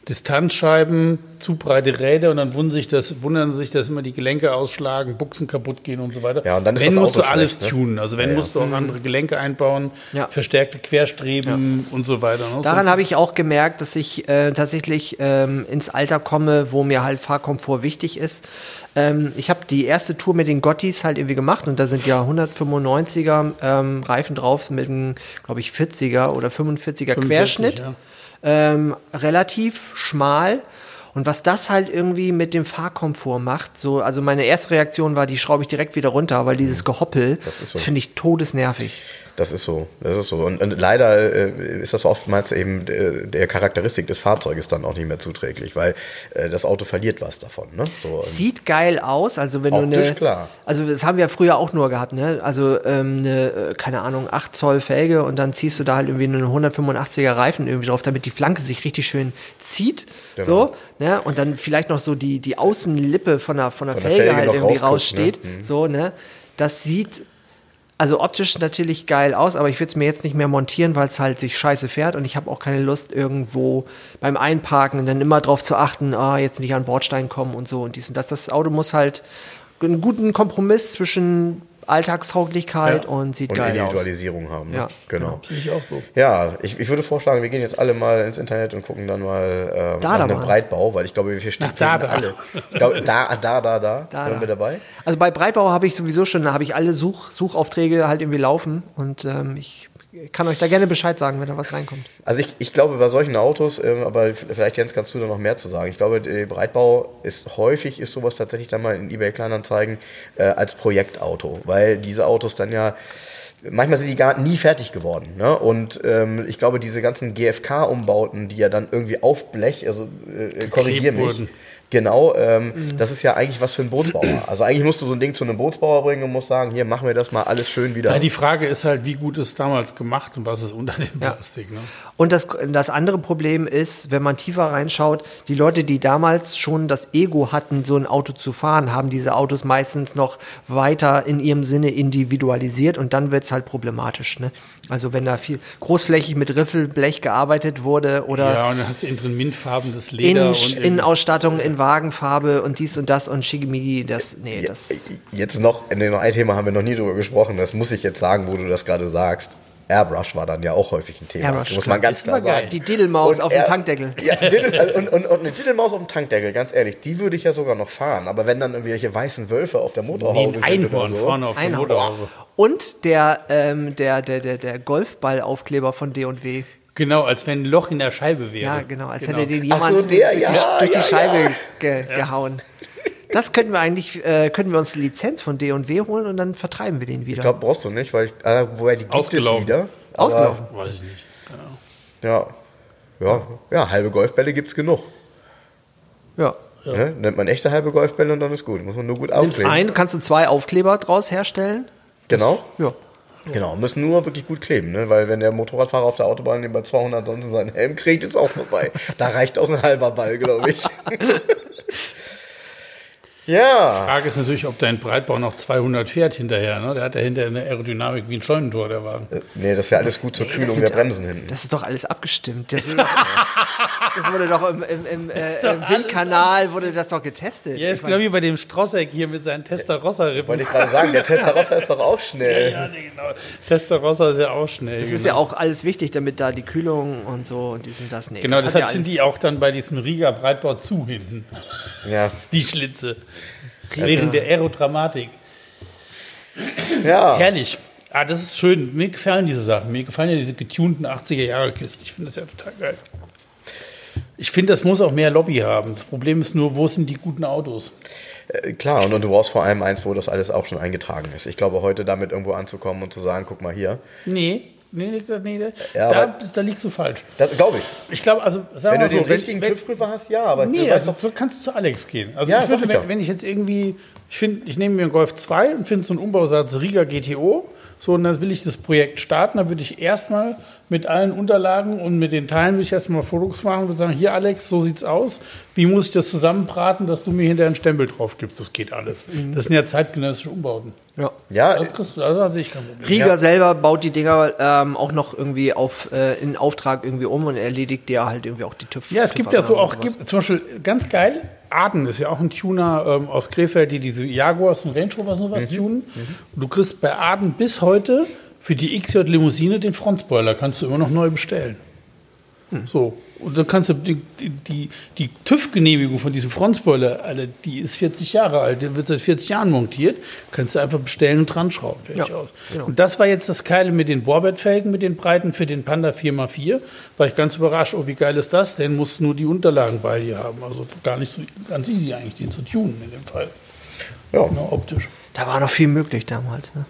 Distanzscheiben, zu breite Räder und dann wundern sich, das, wundern sich, dass immer die Gelenke ausschlagen, Buchsen kaputt gehen und so weiter. Ja, und dann ist wenn das musst Auto du alles ne? tunen. Also wenn Ja, ja. musst du auch andere Gelenke einbauen, Ja. verstärkte Querstreben und so weiter. ne? Daran habe ich auch gemerkt, dass ich äh, tatsächlich ähm, ins Alter komme, wo mir halt Fahrkomfort wichtig ist. Ähm, ich habe die erste Tour mit den Gottis halt irgendwie gemacht und da sind ja 195er ähm, Reifen drauf mit einem, glaube ich, 40er oder 45er 45, Querschnitt. Ähm, relativ schmal. Und was das halt irgendwie mit dem Fahrkomfort macht, so, also meine erste Reaktion war, die schraube ich direkt wieder runter, weil dieses Gehoppel, das, ist so. finde ich todesnervig. Das ist so, das ist so. Und, und leider äh, ist das oftmals eben äh, der Charakteristik des Fahrzeuges dann auch nicht mehr zuträglich, weil äh, das Auto verliert was davon. Ne? So, Sieht geil aus, also wenn Optisch du eine, klar. also das haben wir früher auch nur gehabt, ne? Also ähm, eine, äh, keine Ahnung, 8 Zoll Felge und dann ziehst du da halt irgendwie einen 185er Reifen irgendwie drauf, damit die Flanke sich richtig schön zieht, Genau. so, ne? Und dann vielleicht noch so die die Außenlippe von der von der, Von der Felge, Felge halt irgendwie rausguckt, raussteht, ne? Mhm. so, ne? Das sieht also optisch natürlich geil aus, aber ich würde es mir jetzt nicht mehr montieren, weil es halt sich scheiße fährt und ich habe auch keine Lust irgendwo beim Einparken dann immer drauf zu achten, ah, jetzt nicht an Bordstein kommen und so und dies und das. Das Auto muss halt einen guten Kompromiss zwischen Alltagstauglichkeit Ja. und sieht und geil aus. Individualisierung haben. Ne? Ja, genau. Sehe ich auch so. Ja, ich, ich würde vorschlagen, wir gehen jetzt alle mal ins Internet und gucken dann mal ähm, nach einem. Breitbau, weil ich glaube, wir stehen Nach Dada. alle. Ich glaube, da, da, da, da, Da, Sind da. wir dabei? Also bei Breitbau habe ich sowieso schon, da habe ich alle Such, Suchaufträge halt irgendwie laufen und ähm, ich kann euch da gerne Bescheid sagen, wenn da was reinkommt. Also ich, ich glaube bei solchen Autos, ähm, aber vielleicht Jens kannst du da noch mehr zu sagen. Ich glaube, der Breitbau ist häufig ist sowas tatsächlich dann mal in eBay Kleinanzeigen äh, als Projektauto, weil diese Autos dann ja manchmal sind die gar nie fertig geworden. Ne? Und ähm, ich glaube, diese ganzen GFK-Umbauten, die ja dann irgendwie auf Blech, also äh, korrigier mich. wurden. Genau, ähm, das ist ja eigentlich was für ein Bootsbauer. Also eigentlich musst du so ein Ding zu einem Bootsbauer bringen und musst sagen, hier machen wir das mal alles schön wieder. Also die Frage ist halt, wie gut ist es damals gemacht und was ist unter dem Ja. Plastik. Ne? Und das, das andere Problem ist, wenn man tiefer reinschaut, die Leute, die damals schon das Ego hatten, so ein Auto zu fahren, haben diese Autos meistens noch weiter in ihrem Sinne individualisiert und dann wird es halt problematisch. Ne? Also wenn da viel großflächig mit Riffelblech gearbeitet wurde oder Ja, und dann hast du innen drin mintfarbenes Leder in, und Innenausstattung in Wagenfarbe und dies und das und Schickimicki, das, nee, das... Jetzt noch, nee, noch ein Thema haben wir noch nie drüber gesprochen, das muss ich jetzt sagen, wo du das gerade sagst. Airbrush war dann ja auch häufig ein Thema. Airbrush, muss man ganz klar sagen. Die Diddelmaus Und auf dem Tankdeckel. Ja, Diddle, also und, und, und eine Diddelmaus auf dem Tankdeckel, ganz ehrlich, die würde ich ja sogar noch fahren. Aber wenn dann irgendwelche weißen Wölfe auf der nee, Motorhaube ein sind oder Einhorn so, vorne auf der. Motorhaube. Und der, ähm, der, der, der, der Golfballaufkleber von D&W. Genau, als wenn ein Loch in der Scheibe wäre. Ja, genau, als hätte den jemand so, der, durch, die, ja, durch die ja, Scheibe ja. Ge gehauen. Das könnten wir eigentlich, äh, könnten wir uns eine Lizenz von D&W holen und dann vertreiben wir den wieder. ich glaube, brauchst du nicht, weil ich, äh, woher die gibt Ausgelaufen. es wieder. Aber, Ausgelaufen. Weiß ich nicht. Ja. Ja, ja, halbe Golfbälle gibt's genug. Ja. Ne? Nennt man echte halbe Golfbälle und dann ist gut. Muss man nur gut Nimmst aufkleben. ein, kannst du zwei Aufkleber draus herstellen. Genau. Ja. Genau, müssen nur wirklich gut kleben, ne? weil wenn der Motorradfahrer auf der Autobahn den bei 200 sonst seinen Helm kriegt, ist auch vorbei. da reicht auch ein halber Ball, glaube ich. ja, Frage ist natürlich, ob dein Breitbau noch 200 fährt hinterher. Ne? Der hat ja hinterher eine Aerodynamik wie ein Scheunentor, der Wagen. nee, das ist ja alles gut zur Das Kühlung der Bremsen hinten. Das ist doch alles abgestimmt. Das, doch, das wurde doch im, im, im, äh, im Windkanal wurde das doch getestet. Ja, ist Ich mein, genau wie bei dem Strosseck hier mit seinen Testarossa-Rippen. Wollte ich gerade sagen, der Testarossa ist doch auch schnell. Ja, nee, genau. Testarossa ist ja auch schnell. das genau. ist ja auch alles wichtig, damit da die Kühlung und so und dies und das. Nee, Genau, das deshalb ja sind die auch dann bei diesem Riga-Breitbau zu hinten. Ja, Die Schlitze. Während der Aerodramatik. ja. Herrlich. Ah, das ist schön. Mir gefallen diese Sachen. Mir gefallen ja diese getunten 80er-Jahre-Kisten. Ich finde das ja total geil. Ich finde, das muss auch mehr Lobby haben. Das Problem ist nur, wo sind die guten Autos? Äh, Klar, und, und du brauchst vor allem eins, wo das alles auch schon eingetragen ist. Ich glaube, heute damit irgendwo anzukommen und zu sagen, guck mal hier, Nee, nee, nee, nee, nee. Ja, da, da liegst du falsch. das glaube ich. Ich glaube, also, sagen Wenn wir du mal den so, richtigen wenn, TÜV-Prüfer hast, ja, aber Nee, also, so kannst du zu Alex gehen. Also Ja, ich würde, wenn, wenn ich jetzt irgendwie, ich ich nehme mir einen Golf 2 und finde so einen Umbausatz Riga GTO, so und dann will ich das Projekt starten, dann würde ich erstmal mit allen Unterlagen und mit den Teilen will ich erstmal Fotos machen und sagen, hier Alex, so sieht's aus. Wie muss ich das zusammenbraten, dass du mir hinterher einen Stempel drauf gibst? Das geht alles. Das sind ja zeitgenössische Umbauten. Ja. Ja, Das kriegst du, also da sehe ich kein Problem. Rieger selber baut die Dinger ähm, auch noch irgendwie auf äh, in Auftrag irgendwie um und erledigt dir halt irgendwie auch die TÜV. Ja, es gibt ja so auch, gibt, zum Beispiel ganz geil, Aden ist ja auch ein Tuner ähm, aus Krefeld, die diese Jaguars und Range Rovers und sowas tunen. Und du kriegst bei Aden bis heute für die XJ Limousine den Frontspoiler, kannst du immer noch neu bestellen. So. Und dann kannst du die, die, die, TÜV-Genehmigung von diesem Frontspoiler, Alter, die ist 40 Jahre alt, der wird seit 40 Jahren montiert, kannst du einfach bestellen und dran schrauben. Fertig Ja, aus. genau. Und das war jetzt das Geile mit den Bohrbettfelgen, mit den Breiten für den Panda 4x4. War ich ganz überrascht, oh, wie geil ist das denn? Musst nur die Unterlagen bei dir haben. Also gar nicht so ganz easy eigentlich, den zu tunen in dem Fall. ja. Na, optisch. Da war noch viel möglich damals, ne?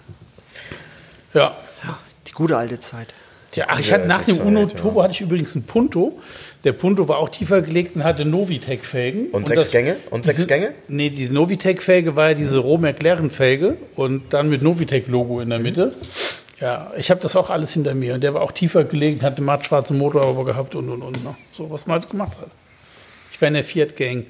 Ja. Ja, die gute alte Zeit. Tja, ach, ich Ja, hatte nach dem Zeit, Uno ja. Turbo hatte ich übrigens einen Punto. Der Punto war auch tiefer gelegt und hatte Novitec-Felgen. Und sechs Gänge? Und sechs diese, Gänge? Nee, die Novitec-Felge war ja diese Roh-McLaren-Felge und dann mit Novitec-Logo in der Mhm. Mitte. Ja, ich habe das auch alles hinter mir. Und der war auch tiefer gelegt, hatte mattschwarzen Motor aber gehabt und und und. Ne? So, was man halt gemacht hat. Ich war in der Fiat-Gang.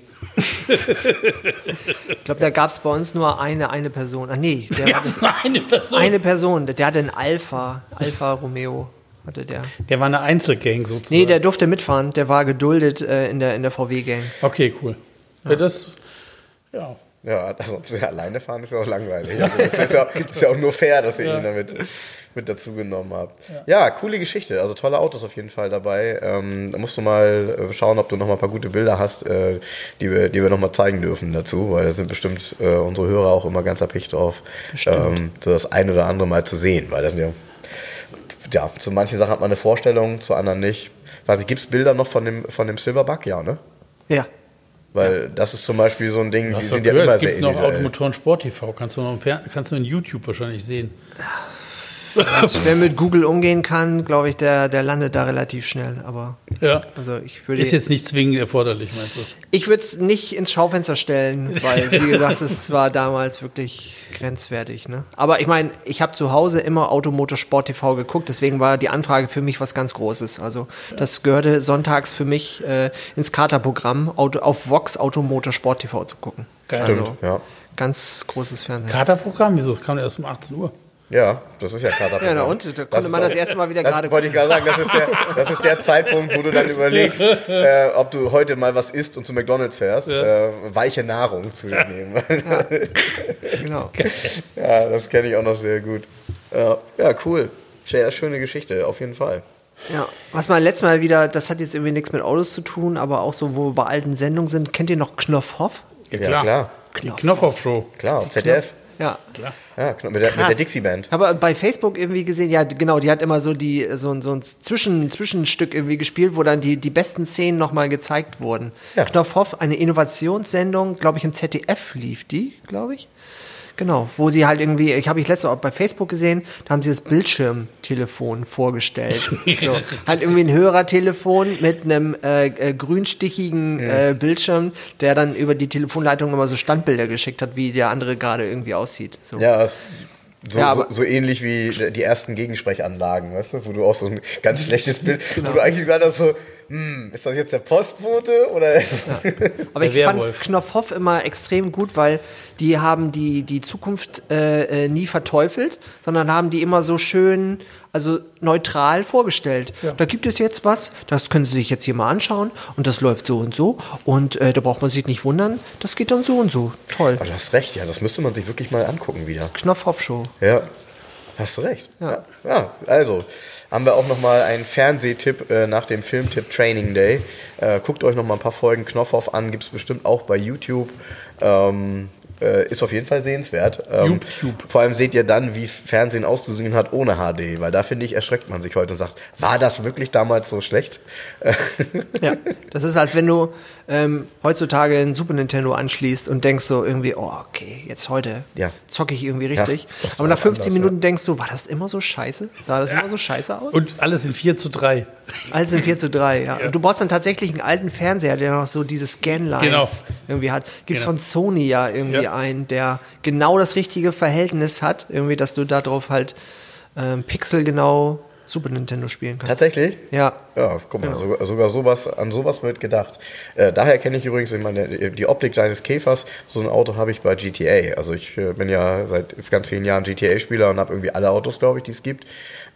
Ich glaube, da gab es bei uns nur eine, eine Person. Ah, nee, der Ja, hatte war eine Person. eine Person. Der hatte einen Alpha, Alpha Romeo hatte der. Der war eine Einzelgang sozusagen. Nee, der durfte mitfahren. Der war geduldet äh, in der, in der VW-Gang. Okay, cool. Ja, das, ja. Ja, also ja, alleine fahren ist ja auch langweilig. Also, das ist ja, ist ja auch nur fair, dass ihr Ja. ihn damit mit dazu genommen habt. Ja. coole Geschichte. Also tolle Autos auf jeden Fall dabei. Ähm, da musst du mal äh, schauen, ob du noch mal ein paar gute Bilder hast, äh, die wir, die wir noch mal zeigen dürfen dazu, weil da sind bestimmt äh, unsere Hörer auch immer ganz erpicht drauf, ähm, das ein oder andere mal zu sehen, weil das sind ja ja, zu manchen Sachen hat man eine Vorstellung, zu anderen nicht. Weiß ich, gibt es Bilder noch von dem, von dem Silverback? Ja, ne? Ja. Weil das ist zum Beispiel so ein Ding, die sind ja immer es sehr gibt noch individuell. Automotoren Sport TV. Kannst du, noch kannst du in YouTube wahrscheinlich sehen. Wer mit Google umgehen kann, glaube ich, der, der landet da relativ schnell. Aber Ja. also ich würde Ist jetzt nicht zwingend erforderlich, meinst du? ich würde es nicht ins Schaufenster stellen, weil wie gesagt, es war damals wirklich grenzwertig. Ne? Aber ich meine, ich habe zu Hause immer Automotor Sport TV geguckt, deswegen war die Anfrage für mich was ganz Großes. Also das gehörte sonntags für mich äh, ins Katerprogramm, Auto, auf Vox Automotor Sport TV zu gucken. Geil. Also, Stimmt, ja. Ganz großes Fernsehen. Katerprogramm? Wieso? Das kam erst um 18 Uhr. Ja, das ist ja Kater. Ja, na und? Da konnte man das erste Mal wieder das gerade wollte ich gerade sagen, das ist, der, das ist der Zeitpunkt, wo du dann überlegst, äh, ob du heute mal was isst und zu McDonalds fährst, äh, weiche Nahrung zu dir nehmen. genau. ja, das kenne ich auch noch sehr gut. Ja, ja cool. Sehr schöne Geschichte, auf jeden Fall. Ja, was mal letztes Mal wieder, das hat jetzt irgendwie nichts mit Autos zu tun, aber auch so, wo wir bei alten Sendungen sind. Kennt ihr noch Knopfhoff? Ja, klar. Die Knopfhoff-Show. Klar, auf ZDF. Ja. Ja, mit der, mit der. Dixie-Band. Aber bei Facebook irgendwie gesehen, ja, genau, die hat immer so die so, ein- so ein Zwischen, Zwischenstück irgendwie gespielt, wo dann die, die besten Szenen nochmal gezeigt wurden. Ja. Knopfhoff, eine Innovationssendung, glaube ich, im ZDF lief die, glaube ich. Genau, wo sie halt irgendwie, ich habe ich letztes Mal auch bei Facebook gesehen, da haben sie das Bildschirmtelefon vorgestellt. so, halt irgendwie ein Hörertelefon mit einem äh, äh, grünstichigen äh, Bildschirm, der dann über die Telefonleitung immer so Standbilder geschickt hat, wie der andere gerade irgendwie aussieht. So. Ja, so, Ja, so, so ähnlich wie die ersten Gegensprechanlagen, weißt du, wo du auch so ein ganz schlechtes Bild, Genau. wo du eigentlich gesagt hast, so, hm, ist das jetzt der Postbote oder ist Aber ich fand. Knopfhoff immer extrem gut, weil die haben die, die Zukunft äh, äh, nie verteufelt, sondern haben die immer so schön, also neutral vorgestellt. Da gibt es jetzt was, das können Sie sich jetzt hier mal anschauen und das läuft so und so und äh, da braucht man sich nicht wundern, das geht dann so und so. Toll. Aber du hast recht, ja, das müsste man sich wirklich mal angucken wieder. Knopfhoff-Show. Ja, hast du recht. Ja. Ja, ja also haben wir auch noch mal einen Fernsehtipp äh, nach dem Filmtipp Training Day. Äh, guckt euch noch mal ein paar Folgen Knopfhoff an, gibt es bestimmt auch bei YouTube. Ähm, äh, ist auf jeden Fall sehenswert. Ähm, YouTube. Vor allem seht ihr dann, wie Fernsehen ausgesehen hat ohne HD, weil da finde ich, erschreckt man sich heute und sagt, war das wirklich damals so schlecht? Ja, das ist, als wenn du ähm, heutzutage ein Super Nintendo anschließt und denkst so irgendwie, oh, okay, jetzt heute Ja. zocke ich irgendwie richtig. das Aber nach 15 anders, Minuten denkst du, war das immer so scheiße? Sah das immer so scheiße aus? Und alles in 4 zu 3. Alles in 4 zu 3, ja. Und du brauchst dann tatsächlich einen alten Fernseher, der noch so diese Scanlines Genau. irgendwie hat. Gibt Genau. von Sony ja irgendwie Ja. einen, der genau das richtige Verhältnis hat, irgendwie, dass du darauf halt ähm, pixelgenau Super Nintendo spielen kannst. Tatsächlich? Ja. Ja, guck mal, sogar, sogar sowas, an sowas wird gedacht. Äh, daher kenne ich übrigens meine, die Optik deines Käfers. So ein Auto habe ich bei GTA. Also ich äh, bin ja seit ganz vielen Jahren GTA-Spieler und habe irgendwie alle Autos, glaube ich, die es gibt.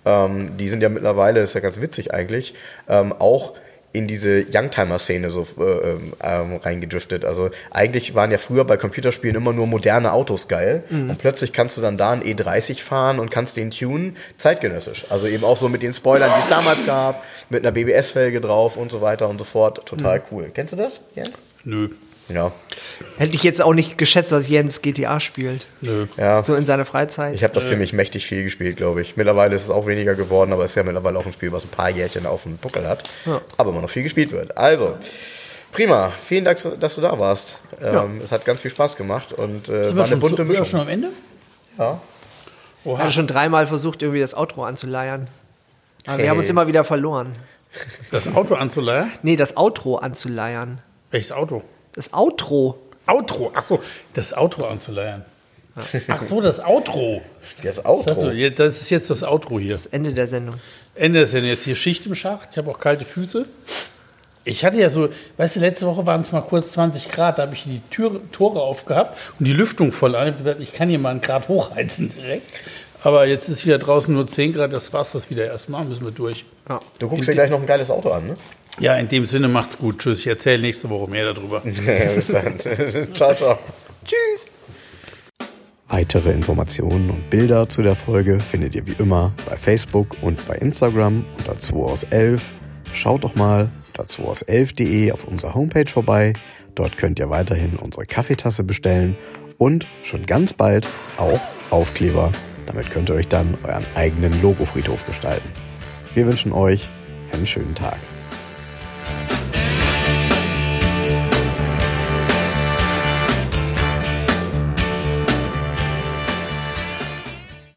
Ähm, die sind ja mittlerweile, ist ja ganz witzig eigentlich, ähm, auch in diese Youngtimer-Szene so äh, ähm, ähm, reingedriftet. Also eigentlich waren ja früher bei Computerspielen immer nur moderne Autos geil und plötzlich kannst du dann da einen E30 fahren und kannst den tunen zeitgenössisch. Also eben auch so mit den Spoilern, die es damals gab, mit einer BBS-Felge drauf und so weiter und so fort. Total cool. Kennst du das, Jens? Nö. Ja. Hätte ich jetzt auch nicht geschätzt, dass Jens GTA spielt. Nö. Ja. So in seiner Freizeit. Ich habe das ziemlich mächtig viel gespielt, glaube ich. Mittlerweile ist es auch weniger geworden, aber es ist ja mittlerweile auch ein Spiel, was ein paar Jährchen auf dem Buckel hat, Ja. aber immer noch viel gespielt wird. Also, prima. Vielen Dank, dass du da warst. Ähm, Es hat ganz viel Spaß gemacht und äh, war wir eine schon, bunte zu, Mischung. schon am Ende? Ja. Ich hatte schon dreimal versucht, irgendwie das Outro anzuleiern. Aber wir haben uns Hey. immer wieder verloren. Das Auto anzuleiern? Nee, das Outro anzuleiern. Welches Auto? Das Outro. Outro. Ach so, das Outro anzuleiern. Ach so, das Outro. Das Das, Outro. so, das ist jetzt das Outro hier. Das Ende der Sendung. Ende ist denn jetzt hier Schicht im Schacht. Ich habe auch kalte Füße. Ich hatte ja so, weißt du, letzte Woche waren es mal kurz 20 Grad, da habe ich die Tür, Tore aufgehabt und die Lüftung voll an. Ich habe gedacht, ich kann hier mal einen Grad hochheizen direkt. Aber jetzt ist wieder draußen nur 10 Grad, das war's das wieder erstmal, müssen wir durch. Ja. Du guckst dir gleich noch ein geiles Auto an, ne? Ja, in dem Sinne macht's gut. Tschüss, ich erzähle nächste Woche mehr darüber. Bis dann. ciao, ciao. Tschüss. Weitere Informationen und Bilder zu der Folge findet ihr wie immer bei Facebook und bei Instagram unter 2 aus 11. Schaut doch mal unter 2 aus 11.de auf unserer Homepage vorbei. Dort könnt ihr weiterhin unsere Kaffeetasse bestellen und schon ganz bald auch Aufkleber. Damit könnt ihr euch dann euren eigenen Logofriedhof gestalten. Wir wünschen euch einen schönen Tag. Bye.